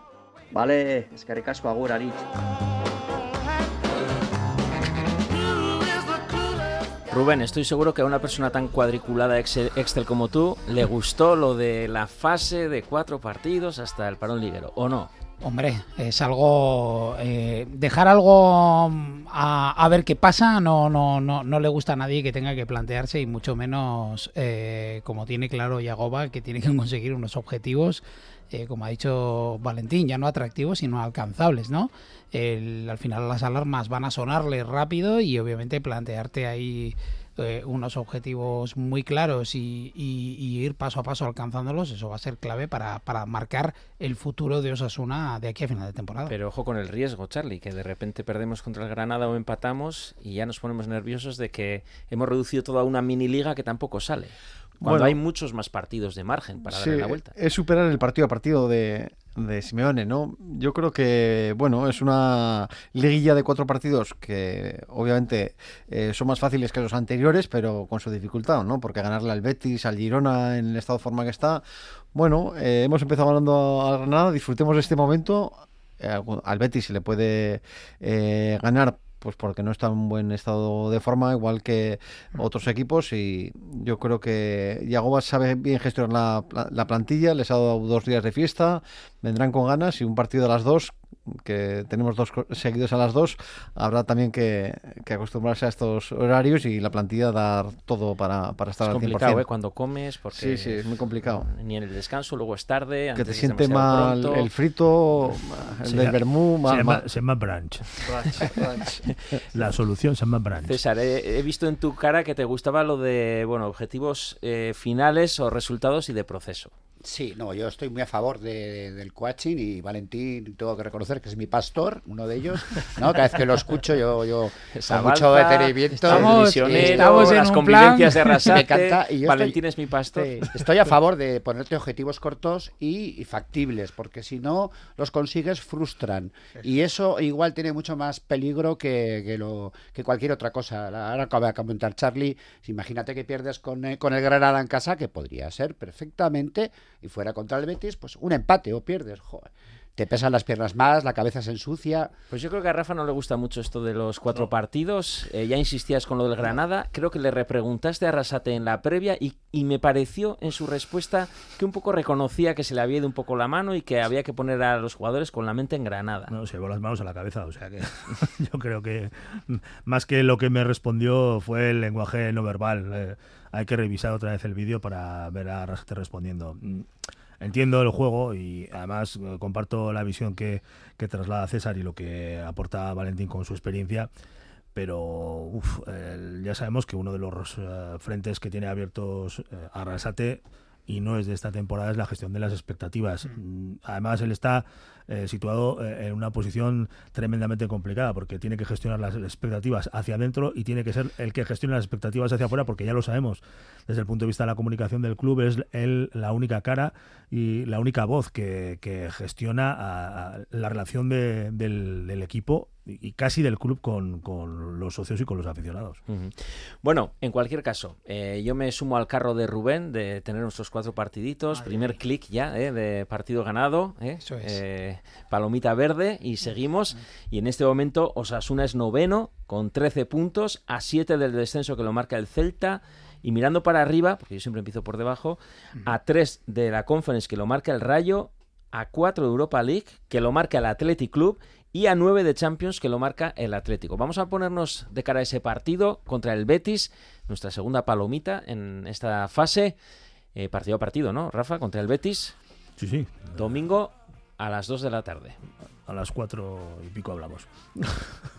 Vale, es que ricasco, agur, Aritz. Rubén, estoy seguro que a una persona tan cuadriculada Excel, como tú le gustó lo de la fase de cuatro partidos hasta el parón liguero, ¿o no? Hombre, es algo. eh, dejar algo a, a ver qué pasa no, no, no, no le gusta a nadie que tenga que plantearse, y mucho menos, eh, como tiene claro Yagoba, que tiene que conseguir unos objetivos, eh, como ha dicho Valentín, ya no atractivos, sino alcanzables, ¿no? El- al final las alarmas van a sonarle rápido y obviamente plantearte ahí eh, unos objetivos muy claros y, ir paso a paso alcanzándolos, eso va a ser clave para, para marcar el futuro de Osasuna de aquí a final de temporada. Pero ojo con el riesgo, Charlie, que de repente perdemos contra el Granada o empatamos y ya nos ponemos nerviosos de que hemos reducido toda una mini liga que tampoco sale. Cuando Bueno. hay muchos más partidos de margen para darle Sí, la vuelta. Es superar el partido a partido de, de Simeone, ¿no? Yo creo que, bueno, es una liguilla de cuatro partidos que obviamente eh, son más fáciles que los anteriores, pero con su dificultad, ¿no? Porque ganarle al Betis, al Girona, en el estado de forma que está, bueno, eh, hemos empezado ganando al Granada, disfrutemos de este momento. Eh, al- al Betis se le puede eh, ganar pues porque no está en buen estado de forma, igual que otros equipos, y yo creo que Yagoba sabe bien gestionar la, la plantilla, les ha dado dos días de fiesta, vendrán con ganas y un partido de las dos, que tenemos dos seguidos a las dos, habrá también que, que acostumbrarse a estos horarios y la plantilla dar todo para, para estar Es al 100%. complicado, ¿eh? Cuando comes, porque Sí, sí, es muy complicado. Ni en el descanso, luego es tarde. Que antes te es siente mal pronto. el frito, el Se del vermú, se llama- mal- se llama brunch. Brunch, brunch. La solución se llama brunch. César, he, he visto en tu cara que te gustaba lo de bueno objetivos eh, finales o resultados y de proceso. Sí, no, yo estoy muy a favor de- del coaching y Valentín tengo que reconocer que es mi pastor, uno de ellos, ¿no? Cada vez que lo escucho yo, yo con mucho detenimiento. estamos- estamos en las un convivencias de plan. Arrasate, Me encanta, y yo Valentín estoy- es mi pastor. Sí, estoy a favor de ponerte objetivos cortos y, y factibles, porque si no los consigues frustran. Y eso igual tiene mucho más peligro que, que lo, que cualquier otra cosa. Ahora acaba de comentar Charlie, imagínate que pierdes con, eh, con el Granada en casa, que podría ser perfectamente, y fuera contra el Betis, pues un empate o pierdes. Joder. Te pesan las piernas más, la cabeza se ensucia. Pues yo creo que a Rafa no le gusta mucho esto de los cuatro partidos. Eh, ya insistías con lo del Granada. Creo que le repreguntaste a Arrasate en la previa y, y me pareció en su respuesta que un poco reconocía que se le había ido un poco la mano y que había que poner a los jugadores con la mente en Granada. No, se llevó las manos a la cabeza, o sea que yo creo que más que lo que me respondió fue el lenguaje no verbal. Eh, hay que revisar otra vez el vídeo para ver a Arrasate respondiendo. Mm, Entiendo el juego y además eh, comparto la visión que, que traslada César y lo que aporta Valentín con su experiencia, pero uf, ya sabemos que uno de los eh, frentes que tiene abiertos eh, Arrasate y no es de esta temporada es la gestión de las expectativas. Mm, Además, él está eh, situado eh, en una posición tremendamente complicada porque tiene que gestionar las expectativas hacia adentro y tiene que ser el que gestione las expectativas hacia afuera porque ya lo sabemos. Desde el punto de vista de la comunicación del club es él la única cara y la única voz que, gestiona la relación de- del, del equipo y casi del club con, con los socios y con los aficionados. Bueno, en cualquier caso, eh, yo me sumo al carro de Rubén de tener nuestros cuatro partiditos. Primer clic ya eh, de partido ganado. eh, Eso es. eh, palomita verde y seguimos. Y en este momento Osasuna es noveno con 13 puntos a 7 del descenso que lo marca el Celta. Y mirando para arriba, porque yo siempre empiezo por debajo, a 3 de la Conference que lo marca el Rayo, a 4 de Europa League que lo marca el Athletic Club y a 9 de Champions que lo marca el Atlético. Vamos a ponernos de cara a ese partido contra el Betis, nuestra segunda palomita en esta fase. Eh, partido a partido, ¿no, Rafa? Contra el Betis. Sí, sí. Domingo a las 2 de la tarde. A las 4 y pico hablamos.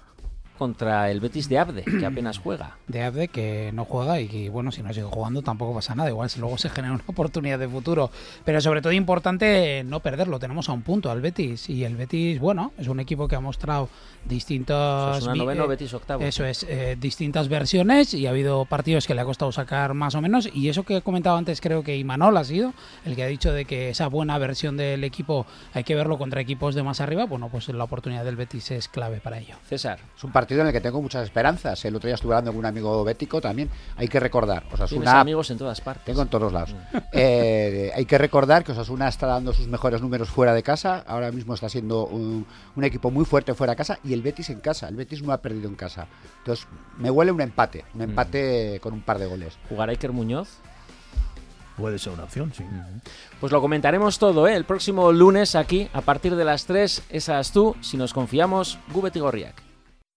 contra el Betis de Abde, que apenas juega. De Abde que no juega y que, bueno, si no sigue jugando tampoco pasa nada. Igual luego se genera una oportunidad de futuro. Pero sobre todo importante no perderlo. Tenemos a un punto al Betis. Y el Betis, bueno, es un equipo que ha mostrado distintas... Eso es noveno, Betis octavo. Eso es, eh, distintas versiones y ha habido partidos que le ha costado sacar más o menos. Y eso que he comentado antes creo que Imanol ha sido el que ha dicho de que esa buena versión del equipo hay que verlo contra equipos de más arriba. Bueno, pues la oportunidad del Betis es clave para ello. César. Es un partido en el que tengo muchas esperanzas. El otro día estuve hablando con un amigo bético también. Hay que recordar, Osasuna... amigos en todas partes. Tengo en todos lados. Eh, hay que recordar que Osasuna está dando sus mejores números fuera de casa. Ahora mismo está siendo un, un equipo muy fuerte fuera de casa y el Betis en casa. El Betis no ha perdido en casa. Entonces, me huele un empate. Un empate con un par de goles. ¿Jugará Iker Muñoz? Puede ser una opción, sí. Pues lo comentaremos todo, ¿eh? El próximo lunes aquí, a partir de las 3, esas tú, si nos confiamos, Gubet y Gorriak.